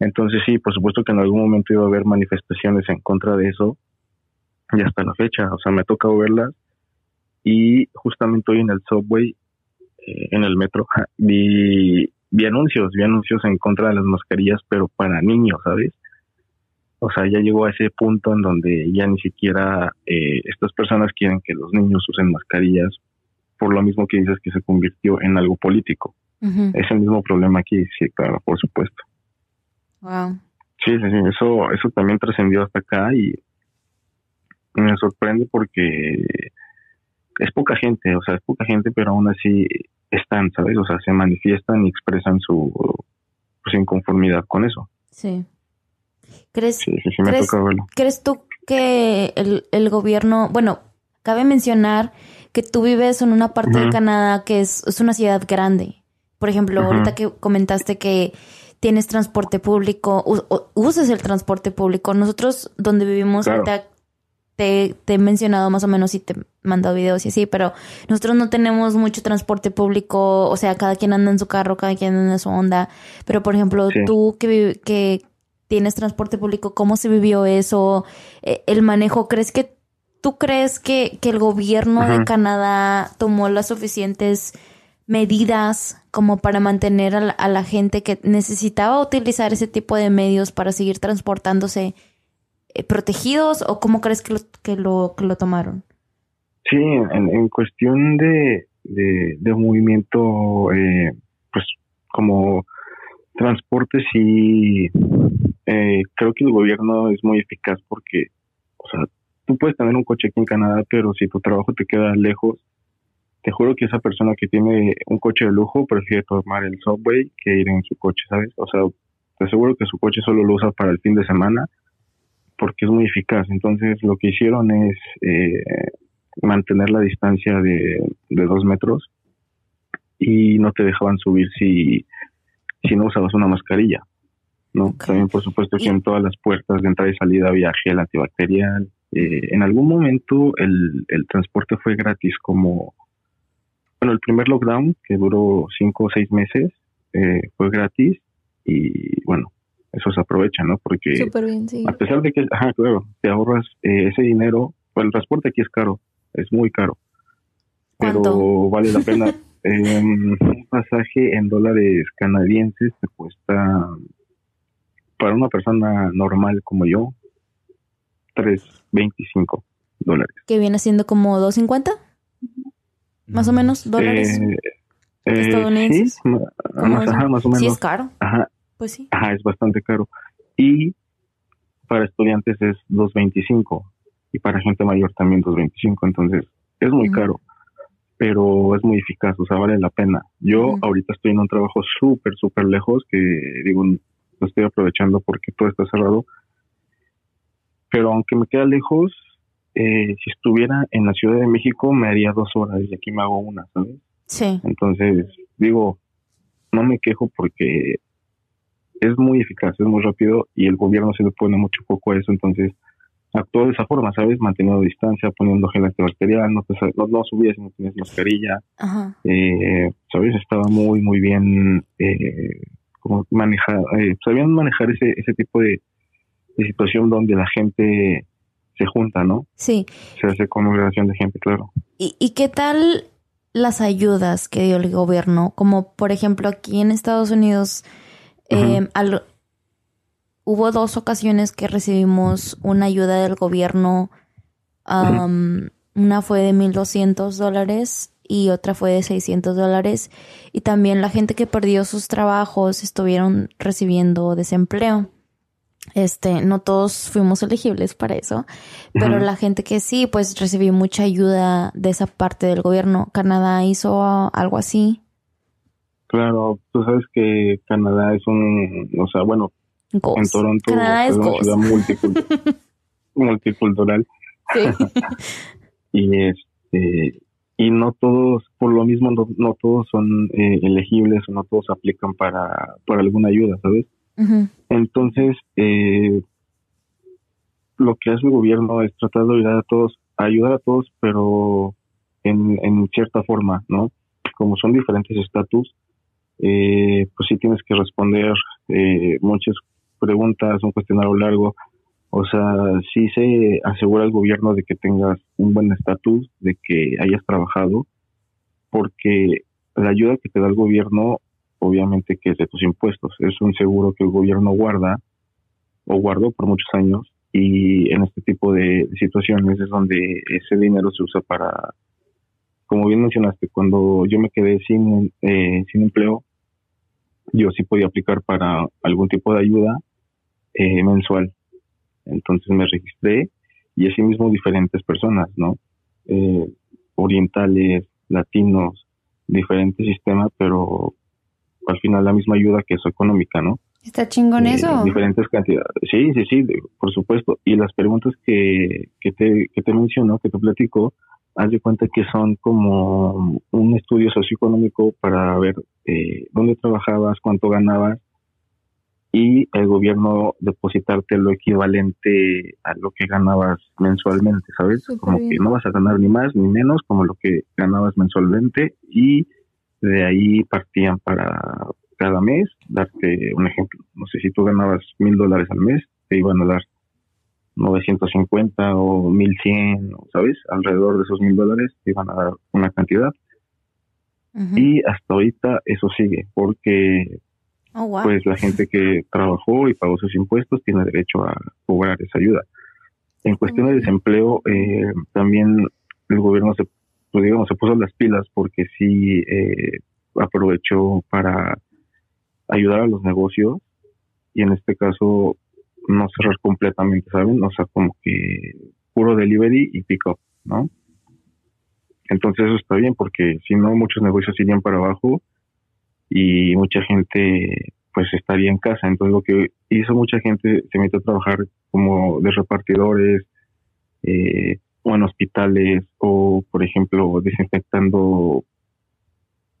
entonces sí, por supuesto que en algún momento iba a haber manifestaciones en contra de eso y hasta la fecha, o sea, me ha tocado verlas y justamente hoy en el subway, eh, en el metro, ja, vi, vi anuncios, vi anuncios en contra de las mascarillas, pero para niños, ¿sabes? O sea, ya llegó a ese punto en donde ya ni siquiera eh, estas personas quieren que los niños usen mascarillas, por lo mismo que dices que se convirtió en algo político. Es el mismo problema aquí, sí, claro, por supuesto. Wow. Sí, sí, sí, eso, eso también trascendió hasta acá y me sorprende porque es poca gente, o sea, es poca gente, pero aún así están, ¿sabes? O sea, se manifiestan y expresan su pues, inconformidad con eso. Sí. ¿Crees, Sí, sí, sí, me ¿crees, toca verlo. ¿crees tú que el, el gobierno, bueno, cabe mencionar que tú vives en una parte de. Canadá que es, es una ciudad grande? Por ejemplo, ahorita que comentaste que tienes transporte público, usas el transporte público. Nosotros donde vivimos, Claro. ahorita te, te he mencionado más o menos y te he mandado videos y así, pero nosotros no tenemos mucho transporte público, o sea, cada quien anda en su carro, cada quien anda en su onda, pero por ejemplo, Sí. tú que, que tienes transporte público, ¿cómo se vivió eso? Eh, El manejo, ¿crees que tú crees que, que el gobierno de. Canadá tomó las suficientes medidas como para mantener a la, a la gente que necesitaba utilizar ese tipo de medios para seguir transportándose protegidos o cómo crees que lo, que lo, que lo tomaron? Sí, en, en cuestión de, de, de movimiento, eh, pues como transporte, sí, eh, creo que el gobierno es muy eficaz porque, o sea, tú puedes tener un coche aquí en Canadá, pero si tu trabajo te queda lejos, te juro que esa persona que tiene un coche de lujo prefiere tomar el subway que ir en su coche, ¿sabes? O sea, te aseguro que su coche solo lo usa para el fin de semana porque es muy eficaz. Entonces, lo que hicieron es eh, mantener la distancia de, de dos metros y no te dejaban subir si, si no usabas una mascarilla. ¿no? También, por supuesto, que en todas las puertas de entrada y salida había gel antibacterial. Eh, en algún momento el, el transporte fue gratis, como, bueno, el primer lockdown, que duró cinco o seis meses, eh, fue gratis y, bueno, eso se aprovecha, ¿no? Porque Súper bien, sí. a pesar de que, ajá, claro, te ahorras eh, ese dinero, bueno, el transporte aquí es caro, es muy caro, pero vale la pena. Eh, un pasaje en dólares canadienses te cuesta, para una persona normal como yo, 3.25 dólares. Que viene siendo como 2.50, más o menos, dólares. Eh, eh, estadounidenses. sí, ma- ¿Cómo más, ajá, más o menos. Sí, es caro. Ajá, Pues sí. Ajá, es bastante caro. Y para estudiantes es 2.25 y para gente mayor también 2.25, entonces es muy caro, pero es muy eficaz, o sea, vale la pena. Yo ahorita estoy en un trabajo súper, súper lejos que digo, lo estoy aprovechando porque todo está cerrado, pero aunque me queda lejos, eh, si estuviera en la Ciudad de México me haría dos horas y aquí me hago una, ¿sabes? Sí. Entonces, digo, no me quejo porque es muy eficaz, es muy rápido y el gobierno se le pone mucho foco a eso, entonces actuó de esa forma, ¿sabes? Manteniendo distancia, poniendo gel antibacterial, no, no, no subías si no tenías mascarilla, Ajá. eh, ¿sabes? Estaba muy, muy bien eh, como manejar, eh, sabían manejar ese, ese tipo de, de situación donde la gente se junta, ¿no? Sí. Se hace congregación de gente, claro. ¿Y, y qué tal las ayudas que dio el gobierno, como por ejemplo aquí en Estados Unidos, eh, al- hubo dos ocasiones que recibimos una ayuda del gobierno. am, Una fue de 1.200 dólares y otra fue de 600 dólares. Y también la gente que perdió sus trabajos estuvieron recibiendo desempleo. Este, no todos fuimos elegibles para eso, pero la gente que sí, pues recibió mucha ayuda de esa parte del gobierno. Canadá hizo algo así. Claro, tú sabes que Canadá es un, o sea, bueno, en Toronto Canadá es una ciudad multicul- multicultural. Y este y no todos, por lo mismo, no, no todos son eh, elegibles o no todos aplican para, para alguna ayuda, ¿sabes? Entonces, eh, lo que hace el gobierno es tratar de ayudar a todos, ayudar a todos, pero en, en cierta forma, ¿no? Como son diferentes estatus, eh, pues sí tienes que responder eh, muchas preguntas, un cuestionario largo. O sea, sí se asegura el gobierno de que tengas un buen estatus, de que hayas trabajado, porque la ayuda que te da el gobierno, obviamente que es de tus impuestos, es un seguro que el gobierno guarda o guardó por muchos años y en este tipo de situaciones es donde ese dinero se usa para, como bien mencionaste, cuando yo me quedé sin, eh, sin empleo, yo sí podía aplicar para algún tipo de ayuda eh, mensual. Entonces me registré y asimismo diferentes personas, ¿no? Eh, orientales, latinos, diferentes sistemas, pero al final la misma ayuda que es económica, ¿no? Está chingón Eh, eso. Diferentes cantidades. Sí, sí, sí, por supuesto. Y las preguntas que, que, te, que te menciono, que te platico, haz de cuenta que son como un estudio socioeconómico para ver eh, dónde trabajabas, cuánto ganabas y el gobierno depositarte lo equivalente a lo que ganabas mensualmente, ¿sabes? Como bien. que no vas a ganar ni más ni menos como lo que ganabas mensualmente y de ahí partían para cada mes, darte un ejemplo. No sé, si tú ganabas mil dólares al mes, te iban a dar 950 o 1100, o, ¿sabes? Alrededor de esos mil dólares te iban a dar una cantidad. Y hasta ahorita eso sigue, porque Oh, wow. pues la gente que trabajó y pagó sus impuestos tiene derecho a cobrar esa ayuda. En cuestión de desempleo, eh, también el gobierno se, pues, digamos, se puso las pilas porque sí eh, aprovechó para ayudar a los negocios y en este caso no cerrar completamente, ¿saben? O sea, como que puro delivery y pick up, ¿no? Entonces eso está bien porque si no muchos negocios irían para abajo y mucha gente pues estaría en casa. Entonces lo que hizo mucha gente se metió a trabajar como de repartidores eh, o en hospitales o por ejemplo desinfectando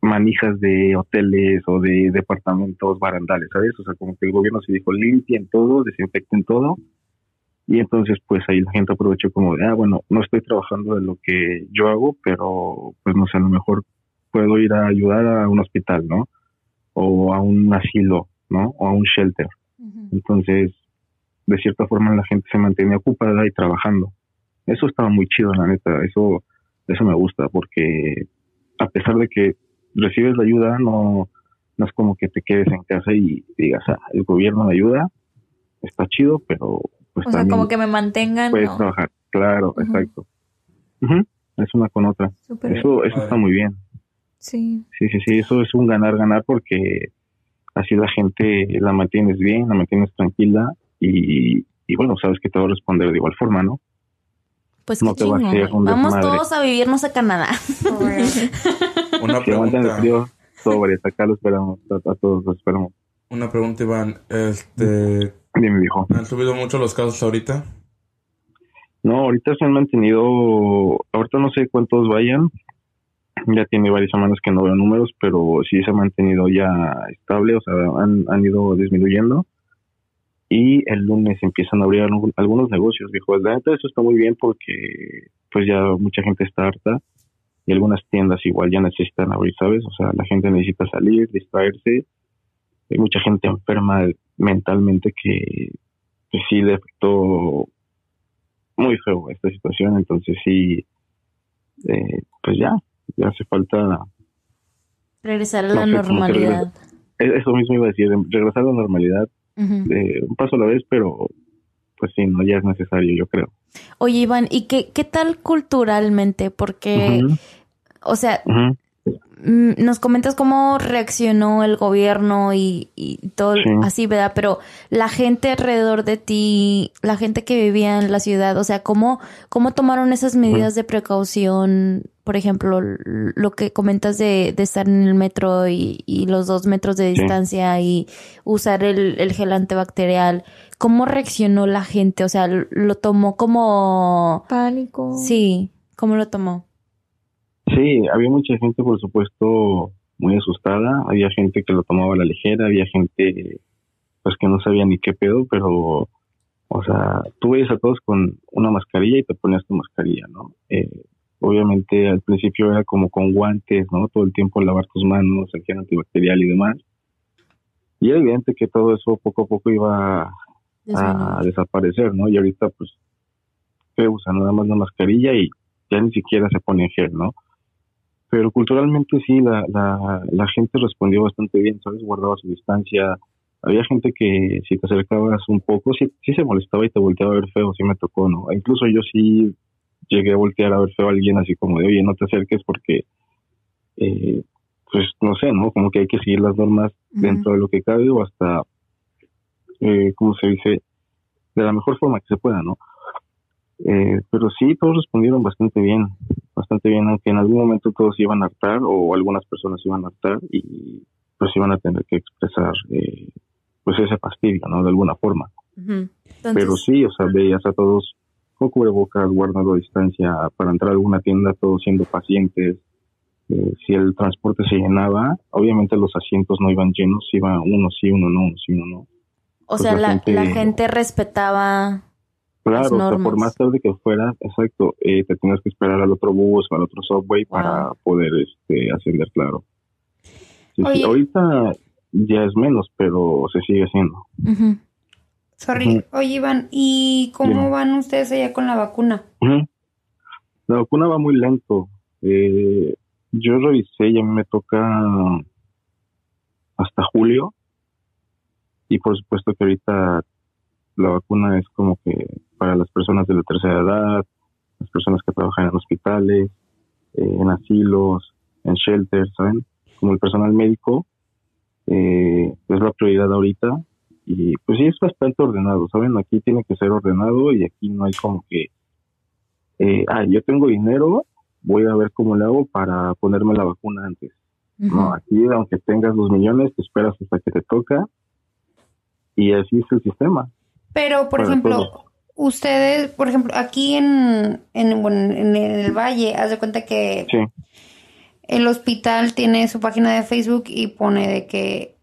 manijas de hoteles o de departamentos barandales, ¿sabes? O sea, como que el gobierno se dijo limpien todo, desinfecten todo y entonces pues ahí la gente aprovechó como de, ah, bueno, no estoy trabajando de lo que yo hago, pero pues no sé, a lo mejor puedo ir a ayudar a un hospital, ¿no? O a un asilo, ¿no? O a un shelter. Entonces, de cierta forma la gente se mantenía ocupada y trabajando. Eso estaba muy chido, la neta. Eso, eso me gusta porque a pesar de que recibes la ayuda, no, no es como que te quedes en casa y digas, ah, el gobierno me ayuda, está chido, pero pues o sea, también como que me mantengan, puedes ¿no? trabajar. Claro, exacto. Es una con otra. Eso bien. eso está muy bien. Sí. Sí, sí, sí, eso es un ganar-ganar porque así la gente la mantienes bien, la mantienes tranquila y, y bueno, sabes que te va a responder de igual forma, ¿no? Pues no qué te va a chingón, hacer güey. un Vamos desmadre. todos a vivirnos a Canadá. Una pregunta. frío, sobres, acá lo esperamos, a, a todos lo esperamos. Una pregunta, Iván. Este, Dime, viejo. ¿Han subido mucho los casos ahorita? No, ahorita se han mantenido, ahorita no sé cuántos vayan, ya tiene varias semanas que no veo números, pero sí se ha mantenido ya estable, o sea, han, han ido disminuyendo. Y el lunes empiezan a abrir algunos negocios, viejo. La neta, eso está muy bien porque pues ya mucha gente está harta y algunas tiendas igual ya necesitan abrir, ¿sabes? O sea, la gente necesita salir, distraerse. Hay mucha gente enferma mentalmente que, que sí le afectó muy feo esta situación, entonces sí, eh, pues ya, ya hace falta Regresar a la No sé, normalidad. eso mismo iba a decir, regresar a la normalidad, eh, un paso a la vez, pero pues sí, no ya es necesario, yo creo. Oye, Iván, ¿y qué, qué tal culturalmente? Porque, o sea, mm, nos comentas cómo reaccionó el gobierno y, y todo Sí. así, ¿verdad? Pero la gente alrededor de ti, la gente que vivía en la ciudad, o sea, ¿cómo, cómo tomaron esas medidas de precaución? Por ejemplo, lo que comentas de, de estar en el metro y, y los dos metros de Sí. distancia y usar el, el gel antibacterial. ¿Cómo reaccionó la gente? O sea, ¿lo tomó como... Pánico. Sí, ¿cómo lo tomó? Sí, había mucha gente, por supuesto, muy asustada, había gente que lo tomaba a la ligera, había gente pues que no sabía ni qué pedo, pero o sea, tú veías a todos con una mascarilla y te ponías tu mascarilla, ¿no? Eh, obviamente al principio era como con guantes, ¿no? Todo el tiempo lavar tus manos, el gel antibacterial y demás. Y era evidente que todo eso poco a poco iba a desaparecer, ¿no? Y ahorita pues se usa nada más la mascarilla y ya ni siquiera se pone gel, ¿no? Pero culturalmente sí, la, la, la gente respondió bastante bien, ¿sabes? Guardaba su distancia. Había gente que si te acercabas un poco, sí, sí se molestaba y te volteaba a ver feo, sí me tocó, ¿no? E Incluso yo sí llegué a voltear a ver feo a alguien así como de, oye, no te acerques porque, eh, pues no sé, ¿no? Como que hay que seguir las normas dentro de lo que cabe o hasta, eh, ¿cómo se dice? De la mejor forma que se pueda, ¿no? Eh, pero sí, todos respondieron bastante bien, bastante bien, aunque en algún momento todos iban a hartar o algunas personas iban a hartar y pues iban a tener que expresar eh, pues ese fastidio, ¿no? De alguna forma. Pero sí, o sea, veías a todos con cubrebocas, guardando distancia para entrar a alguna tienda, todos siendo pacientes. Eh, si el transporte se llenaba, obviamente los asientos no iban llenos, iba uno sí, uno no, uno sí, uno no. O Pues sea, la la, gente- la gente respetaba... Claro, o sea, por más tarde que fuera, exacto, eh, te tenías que esperar al otro bus o al otro subway para poder este, ascender, claro. Sí, sí, ahorita ya es menos, pero se sigue haciendo. Sorry. Oye, Iván, ¿y cómo van ustedes allá con la vacuna? La vacuna va muy lento. Eh, yo revisé y a mí me toca hasta julio. Y por supuesto que ahorita la vacuna es como que para las personas de la tercera edad, las personas que trabajan en hospitales, eh, en asilos, en shelters, ¿saben? Como el personal médico, eh, es la prioridad ahorita. Y pues sí, es bastante ordenado, ¿saben? Aquí tiene que ser ordenado y aquí no hay como que eh, ah, yo tengo dinero, voy a ver cómo le hago para ponerme la vacuna antes. No, aquí aunque tengas los millones, te esperas hasta que te toca y así es el sistema. Pero, por ejemplo, todos. ustedes, por ejemplo, aquí en, en, bueno, en el valle, haz de cuenta que Sí, el hospital tiene su página de Facebook y pone de que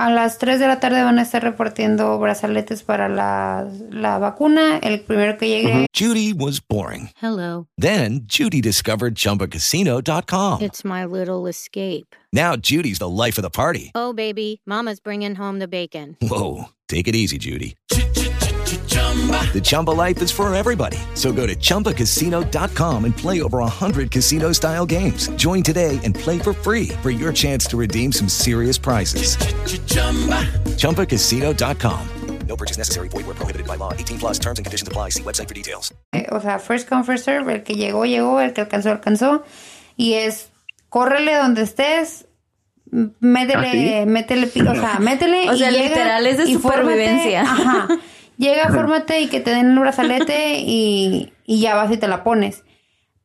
a las 3 de la tarde van a estar repartiendo brazaletes para la, la vacuna. El primero que llegue. Uh-huh. Judy was boring. Hello. Then Judy discovered ChumbaCasino.com. It's my little escape. Now Judy's the life of the party. Oh, baby, Mama's bringing home the bacon. Whoa, take it easy, Judy. The Chumba life is for everybody. So go to ChumbaCasino.com and play over 100 casino style games. Join today and play for free for your chance to redeem some serious prizes. ChumbaCasino.com. No purchase necessary. Void where prohibited by law. 18 plus terms and conditions apply. See website for details. Eh, o sea, first come, first serve, el que llegó, llegó, el que alcanzó, alcanzó. Y es, córrele donde estés, métele, ¿Ah, sí? métele, o sea, métele. O y sea, llega literal, es de y fórmate, supervivencia. Ajá. Llega, fórmate y que te den el brazalete y, y ya vas y te la pones.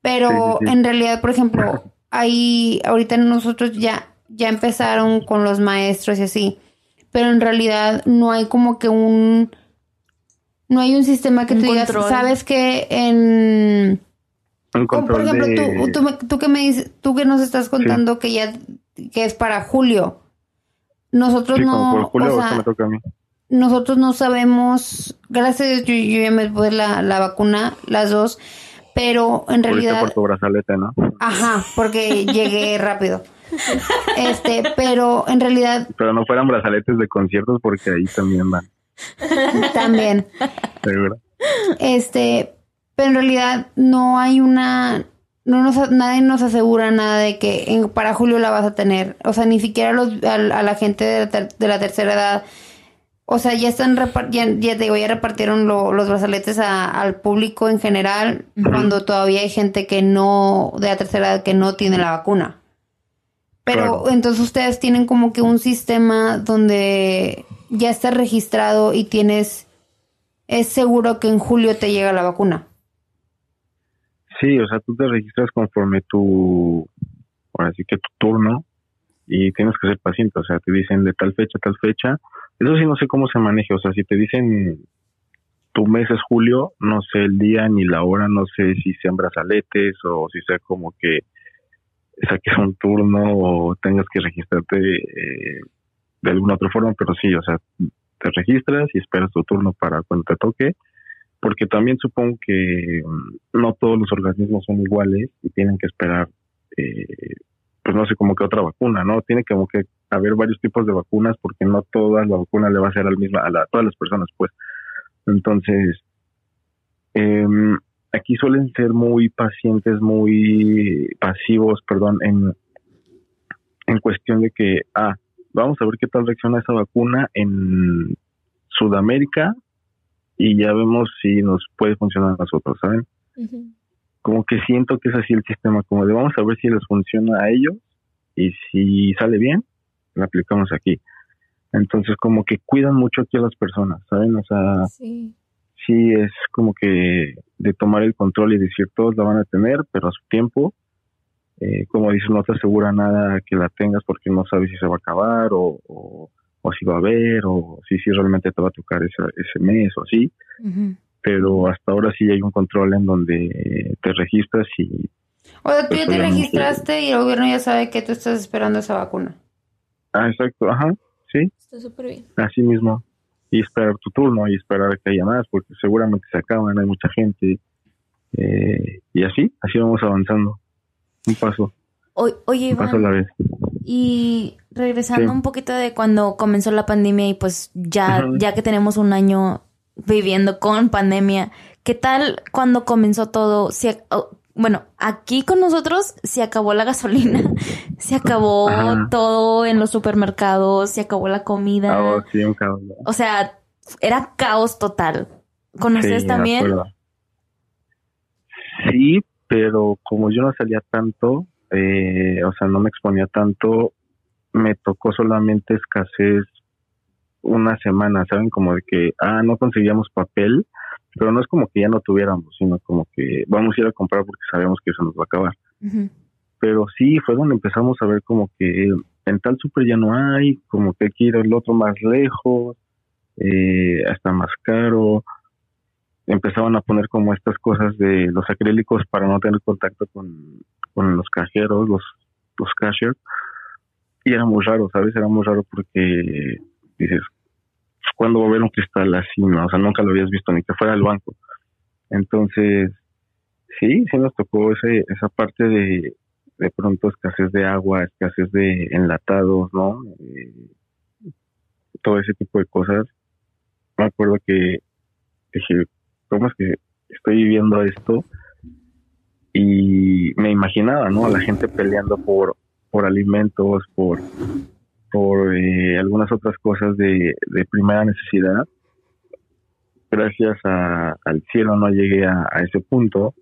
Pero Sí, sí, sí. en realidad, por ejemplo, ahí, ahorita nosotros ya, ya empezaron con los maestros y así. Pero en realidad no hay como que un no hay un sistema que Un tú digas, control. sabes que en un como por ejemplo de... tú, tú, me- tú que me dices, tú que nos estás contando que ya que es para julio. Nosotros Sí, como no, por julio o sea, me toca a mí. Nosotros no sabemos, gracias a Dios yo, yo ya me puse la, la vacuna, las dos, pero en realidad por tu brazalete, ¿no? Ajá, porque llegué rápido. Este, pero en realidad Pero no fueran brazaletes de conciertos porque ahí también van, también, seguro. este, pero en realidad no hay una, no nos, nadie nos asegura nada de que en- para julio la vas a tener. O sea, ni siquiera los, a, a la gente de la, ter- de la tercera edad. O sea, ya están ya, ya te digo, ya repartieron lo- los brazaletes a- al público en general, cuando todavía hay gente que no, de la tercera edad que no tiene la vacuna. Pero Claro. entonces ustedes tienen como que un sistema donde ya está registrado y tienes, es seguro que en julio te llega la vacuna. Sí, o sea, tú te registras conforme tu, ahora sí que tu turno y tienes que ser paciente, o sea, te dicen de tal fecha, tal fecha. Eso sí no sé cómo se maneje, o sea, si te dicen tu mes es julio, no sé el día ni la hora, no sé si sean brazaletes o si sea como que saques un turno o tengas que registrarte eh, de alguna otra forma, pero sí, o sea, te registras y esperas tu turno para cuando te toque, porque también supongo que mm, no todos los organismos son iguales y tienen que esperar, eh, pues no sé, como que otra vacuna, ¿no? Tiene como que haber varios tipos de vacunas porque no toda la vacuna le va a ser al misma, a, la- a todas las personas, pues. Entonces, em, aquí suelen ser muy pacientes, muy pasivos, perdón, en, en cuestión de que, ah, vamos a ver qué tal reacciona esa vacuna en Sudamérica y ya vemos si nos puede funcionar a nosotros, ¿saben? Como que siento que es así el sistema, como de vamos a ver si les funciona a ellos y si sale bien, la aplicamos aquí. Entonces como que cuidan mucho aquí a las personas, ¿saben? O sea, Sí. sí es como que de tomar el control y decir todos la van a tener, pero a su tiempo, eh, como dices, no te asegura nada que la tengas porque no sabes si se va a acabar o, o, o si va a haber o si, si realmente te va a tocar esa- ese mes o así, pero hasta ahora sí hay un control en donde te registras y O sea, tú Pues ya te obviamente- registraste y el gobierno ya sabe que tú estás esperando esa vacuna. Ah, exacto, ajá, sí, Está súper bien. así mismo. Y esperar tu turno y esperar a que haya más, porque seguramente se acaban, hay mucha gente. eh, y así, así vamos avanzando. Un paso, O- oye, un paso a la vez. y regresando Sí. un poquito de cuando comenzó la pandemia y pues ya, ya que tenemos un año viviendo con pandemia, ¿qué tal cuando comenzó todo? Oh, bueno, aquí con nosotros se acabó la gasolina, se acabó Ajá. todo en los supermercados, se acabó la comida. Oh, sí, un caos. ¿no? O sea, era caos total. ¿Con Sí, ustedes me también? Sí, pero como yo no salía tanto, eh, o sea, no me exponía tanto, me tocó solamente escasez una semana, ¿saben? Como de que, ah, no conseguíamos papel, pero no es como que ya no tuviéramos, sino como que vamos a ir a comprar porque sabemos que eso nos va a acabar. Pero sí, fue donde empezamos a ver como que en tal super ya no hay, como que hay que ir al otro más lejos, eh, hasta más caro. Empezaban a poner como estas cosas de los acrílicos para no tener contacto con, con los cajeros, los, los cashiers. Y era muy raro, ¿sabes? Era muy raro porque dices, ¿cuándo va a haber un cristal así? O sea, nunca lo habías visto, ni que fuera al banco. Entonces, sí, sí nos tocó ese, esa parte de, de pronto escasez de agua, escasez de enlatados, ¿no? Eh, todo ese tipo de cosas. Me acuerdo que dije, ¿cómo es que estoy viviendo esto? Y me imaginaba, ¿no? A la gente peleando por, por alimentos, por, por eh, algunas otras cosas de, primera necesidad. Gracias a- al cielo no llegué a, ese punto,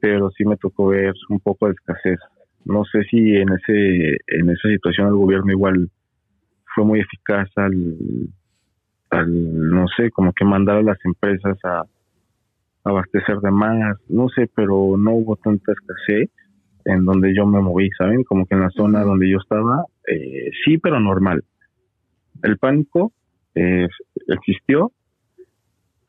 pero sí me tocó ver un poco de escasez. No sé si en ese en esa situación el gobierno igual fue muy eficaz al, al no sé, como que mandar a las empresas a abastecer de más, no sé, pero no hubo tanta escasez en donde yo me moví, ¿saben? Como que en la zona donde yo estaba, eh, sí, pero normal. El pánico eh, existió,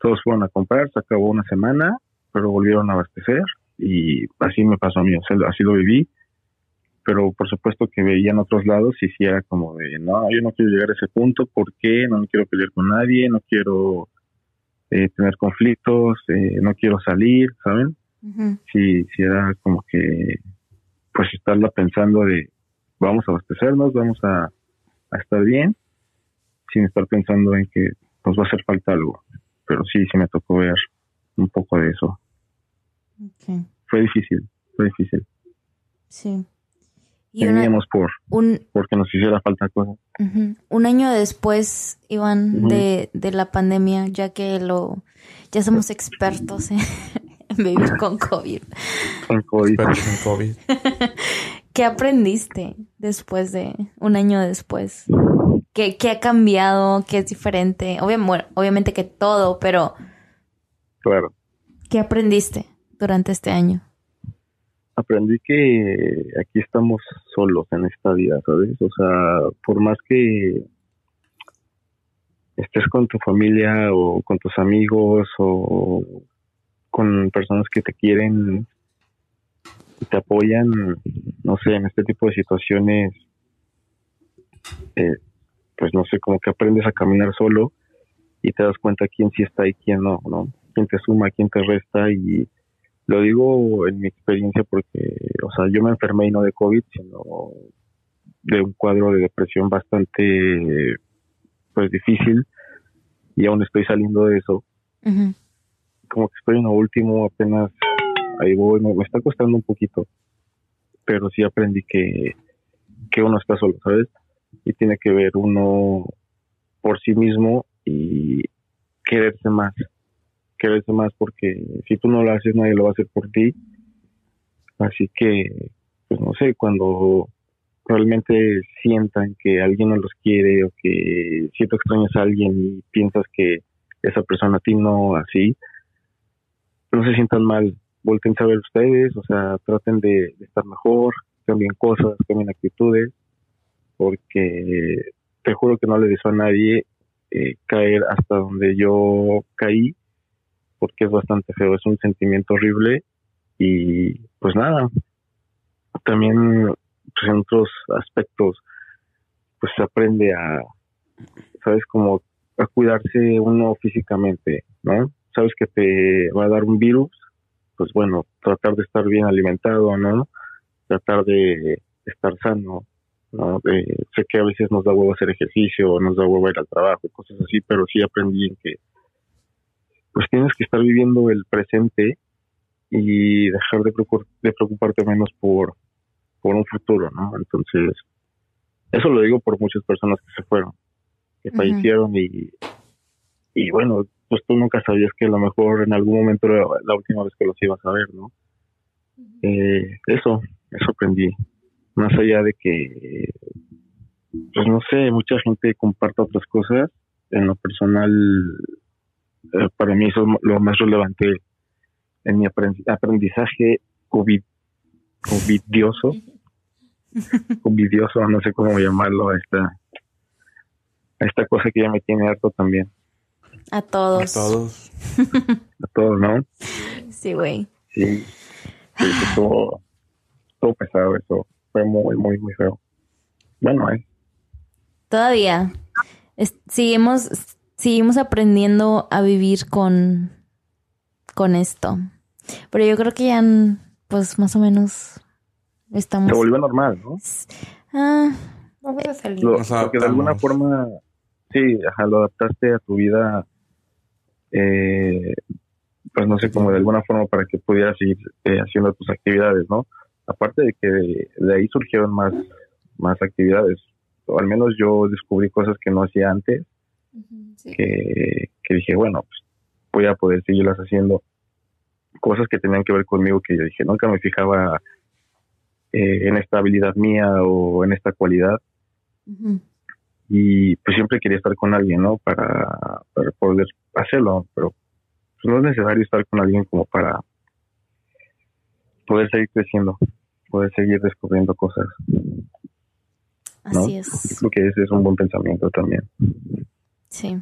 todos fueron a comprar, se acabó una semana, pero volvieron a abastecer y así me pasó a mí, o sea, así lo viví, pero por supuesto que veía en otros lados y sí era como de, no, yo no quiero llegar a ese punto, ¿por qué? No me quiero pelear con nadie, no quiero eh, tener conflictos, eh, no quiero salir, ¿saben? Ujú. sí, sí era como que pues estarla pensando de vamos a abastecernos, vamos a, a estar bien, sin estar pensando en que nos va a hacer falta algo. Pero sí, sí me tocó ver un poco de eso. Fue difícil. fue difícil. Sí. Y una- Teníamos por, un, porque nos hiciera falta cosas. un año después, Iván, de, de la pandemia, ya que lo, ya somos expertos en vivir con COVID. Con COVID. En COVID. ¿Qué aprendiste después de un año después? ¿Qué, qué ha cambiado? ¿Qué es diferente? Obvia- bueno, obviamente que todo, pero Claro. ¿qué aprendiste durante este año? aprendí que aquí estamos solos en esta vida, ¿sabes? O sea, por más que estés con tu familia o con tus amigos o con personas que te quieren y te apoyan, no sé, en este tipo de situaciones, eh, pues no sé, como que aprendes a caminar solo y te das cuenta quién sí está y quién no, ¿no? Quién te suma, quién te resta y lo digo en mi experiencia porque, o sea, yo me enfermé y no de COVID, sino de un cuadro de depresión bastante, pues difícil y aún estoy saliendo de eso. Como que estoy en lo último, apenas ahí voy, me, está costando un poquito, pero sí aprendí que, que uno está solo, ¿sabes? Y tiene que ver uno por sí mismo y quererse más quererse más porque si tú no lo haces nadie lo va a hacer por ti así que pues no sé cuando realmente sientan que alguien no los quiere o que si extrañas a alguien y piensas que esa persona a ti no así no se sientan mal volten a ver ustedes o sea traten de, estar mejor cambien cosas cambien actitudes porque te juro que no le deseo a nadie eh, caer hasta donde yo caí porque es bastante feo, es un sentimiento horrible y pues nada, también pues en otros aspectos pues se aprende a, sabes, como a cuidarse uno físicamente, ¿no? Sabes que te va a dar un virus, pues bueno, tratar de estar bien alimentado, ¿no? Tratar de estar sano, ¿no? Eh, sé que a veces nos da huevo hacer ejercicio, nos da huevo ir al trabajo, cosas así, pero sí aprendí en que pues tienes que estar viviendo el presente y dejar de, preocup- de preocuparte menos por, por un futuro, ¿no? Entonces, eso lo digo por muchas personas que se fueron, que fallecieron y, y bueno, pues tú nunca sabías que a lo mejor en algún momento era la última vez que los ibas a ver, ¿no? Eh, eso, eso aprendí. Más allá de que, pues no sé, mucha gente comparta otras cosas, en lo personal eh, para mí eso es lo más relevante en mi apren- aprendizaje COVID, covidioso, covidioso, no sé cómo llamarlo, a esta, a esta cosa que ya me tiene harto también, A todos. todos. a todos, ¿no? Sí, güey. Sí, sí, estuvo pesado eso, fue muy, muy, muy feo. Bueno, eh, Todavía es- seguimos, seguimos aprendiendo a vivir con, con esto. Pero yo creo que ya, pues más o menos estamos. se volvió normal, ¿no? Ah, Vamos a salir. Lo- porque de alguna forma, sí, ajá, lo adaptaste a tu vida, eh, pues no sé, como de alguna forma para que pudieras seguir eh, haciendo tus actividades, ¿no? Aparte de que de, de ahí surgieron más, más actividades, o al menos yo descubrí cosas que no hacía antes, que, que dije, bueno, pues voy a poder seguirlas haciendo, cosas que tenían que ver conmigo que yo dije, nunca me fijaba eh, en esta habilidad mía o en esta cualidad. Y pues siempre quería estar con alguien, ¿no? Para, para poder hacerlo, pero pues, no es necesario estar con alguien como para poder seguir creciendo, poder seguir descubriendo cosas, ¿no? Así es. Creo que ese es un buen pensamiento también. Sí.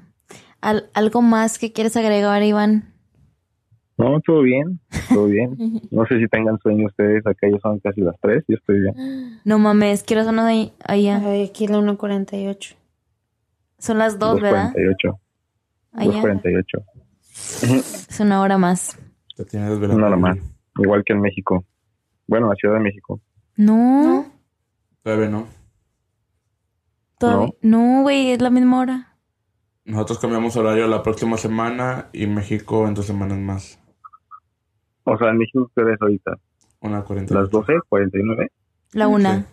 Al- ¿Algo más que quieres agregar, Iván? No, todo bien, todo bien. No sé si tengan sueño ustedes, acá ya son casi las tres, yo estoy bien. No mames, quiero sonar ahí, allá. Ay, aquí la 1.48. Son las dos, ¿verdad? 2.48. Allá. 2.48. Es una hora más. Desvelado. Nada más. Igual que en México. Bueno, la Ciudad de México. No, Todavía no. todavía- no, güey, es la misma hora. Nosotros cambiamos horario la próxima semana y México en dos semanas más. O sea, en México ustedes ahorita. Una 40. Las 12, 49. La una.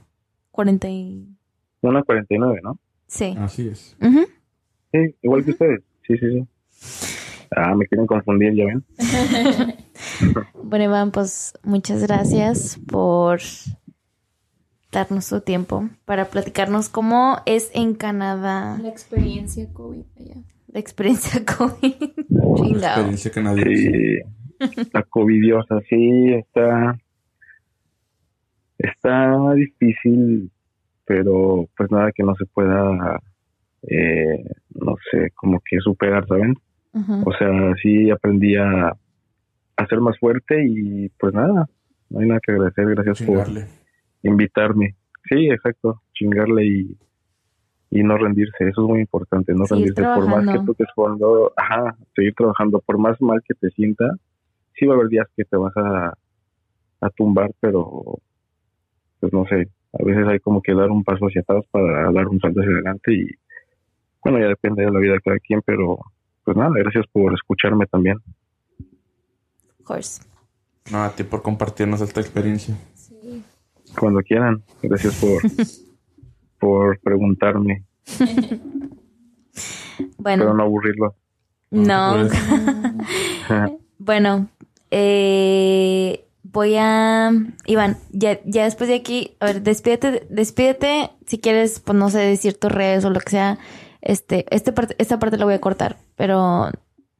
40 y... Una 49, ¿no? Sí. Así es. Ujú. Sí, igual que ustedes. Sí, sí, sí. Ah, me quieren confundir, ya ven. Bueno, Iván, pues muchas gracias por darnos tu tiempo para platicarnos cómo es en Canadá La experiencia COVID allá. la experiencia COVID. Chingao. Experiencia canadiense. Sí, la covidiosa, sí, está, está difícil, pero pues nada que no se pueda, eh, no sé, como que superar, ¿saben? O sea, sí aprendí a, a ser más fuerte y pues nada, no hay nada que agradecer, gracias Chingarle. por invitarme. Sí, exacto, chingarle y, y no rendirse, eso es muy importante, no Seguir rendirse por más que toques fondo, ajá, seguir trabajando, por más mal que te sienta, sí va a haber días que te vas a, a tumbar, pero pues no sé, a veces hay como que dar un paso hacia atrás para dar un salto hacia adelante y bueno, ya depende de la vida de cada quien, pero pues nada, gracias por escucharme también. Of course. No, a ti por compartirnos esta experiencia. Cuando quieran, gracias por, por preguntarme, Bueno, pero no aburrirlo. no. Bueno, eh, voy a... Iván, ya, ya después de aquí, a ver, despídete, despídete, si quieres, pues no sé, decir tus redes o lo que sea. Este, este parte, esta parte la voy a cortar, pero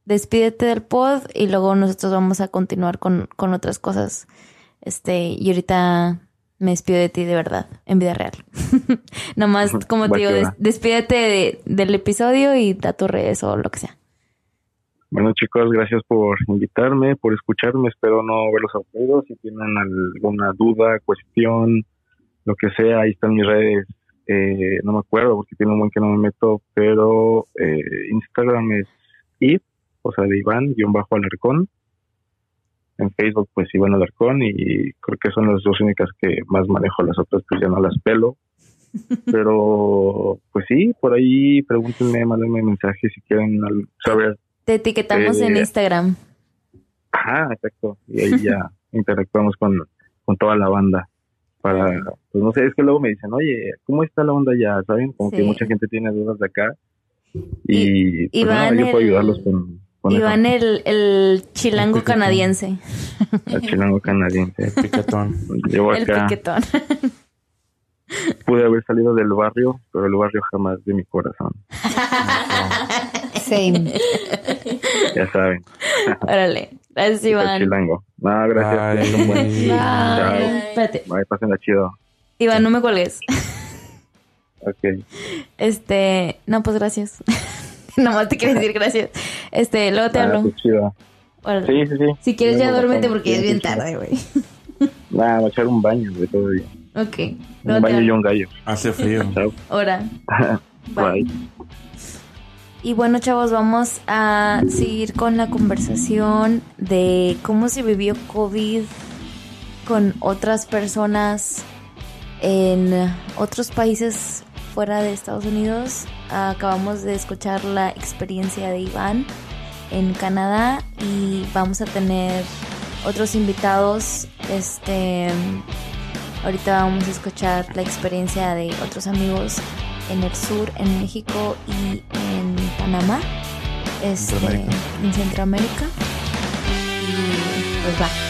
despídete del pod y luego nosotros vamos a continuar con, con otras cosas. Este, y ahorita me despido de ti de verdad, en vida real. Nomás, como te digo, des- despídete de- del episodio y da tus redes o lo que sea. Bueno chicos, gracias por invitarme, por escucharme, espero no verlos aburridos, si tienen alguna duda, cuestión, lo que sea, ahí están mis redes, eh, no me acuerdo porque tiene un buen que no me meto, pero eh, Instagram es Ib, o sea de Iván, guion bajo Alarcón, en Facebook pues Iván Alarcón y creo que son las dos únicas que más manejo, las otras pues ya no las pelo. Pero, pues sí, por ahí pregúntenme, mándenme mensajes si quieren saber Te etiquetamos en Instagram. Ajá, exacto. Y ahí ya interactuamos con, con toda la banda. Para, pues no sé, es que luego me dicen, oye, ¿cómo está la onda ya? ¿Saben? Como que mucha gente tiene dudas de acá. Y, pues Iván nada, yo puedo el- ayudarlos con, con Iván el, el chilango canadiense. El chilango canadiense. Piquetón. Llevo El piquetón. pude haber salido del barrio, pero el barrio jamás de mi corazón. Same. Ya saben. Órale. Gracias, El Iván. chilango. No, gracias. Bye. Bye. Chao. Espérate. Bye, pásenla chido. Iván, no me cuelgues. Ok. Este, no, pues gracias. Nomás te quiero decir gracias. Este, luego te hablo. pues chido. Órale. Sí, sí, sí. Si quieres ya duérmete porque es bien sí, tarde, güey. Nada, voy a echar un baño de todo día. Ok. Un Luego baño y un gallo. Hace frío. Chao. Ahora. Bye. Y bueno, chavos, vamos a seguir con la conversación de cómo se vivió COVID con otras personas en otros países fuera de Estados Unidos. Acabamos de escuchar la experiencia de Iván en Canadá y vamos a tener otros invitados. Este, ahorita vamos a escuchar la experiencia de otros amigos en el sur, en México y en Panamá, este, en Centroamérica. Y pues va.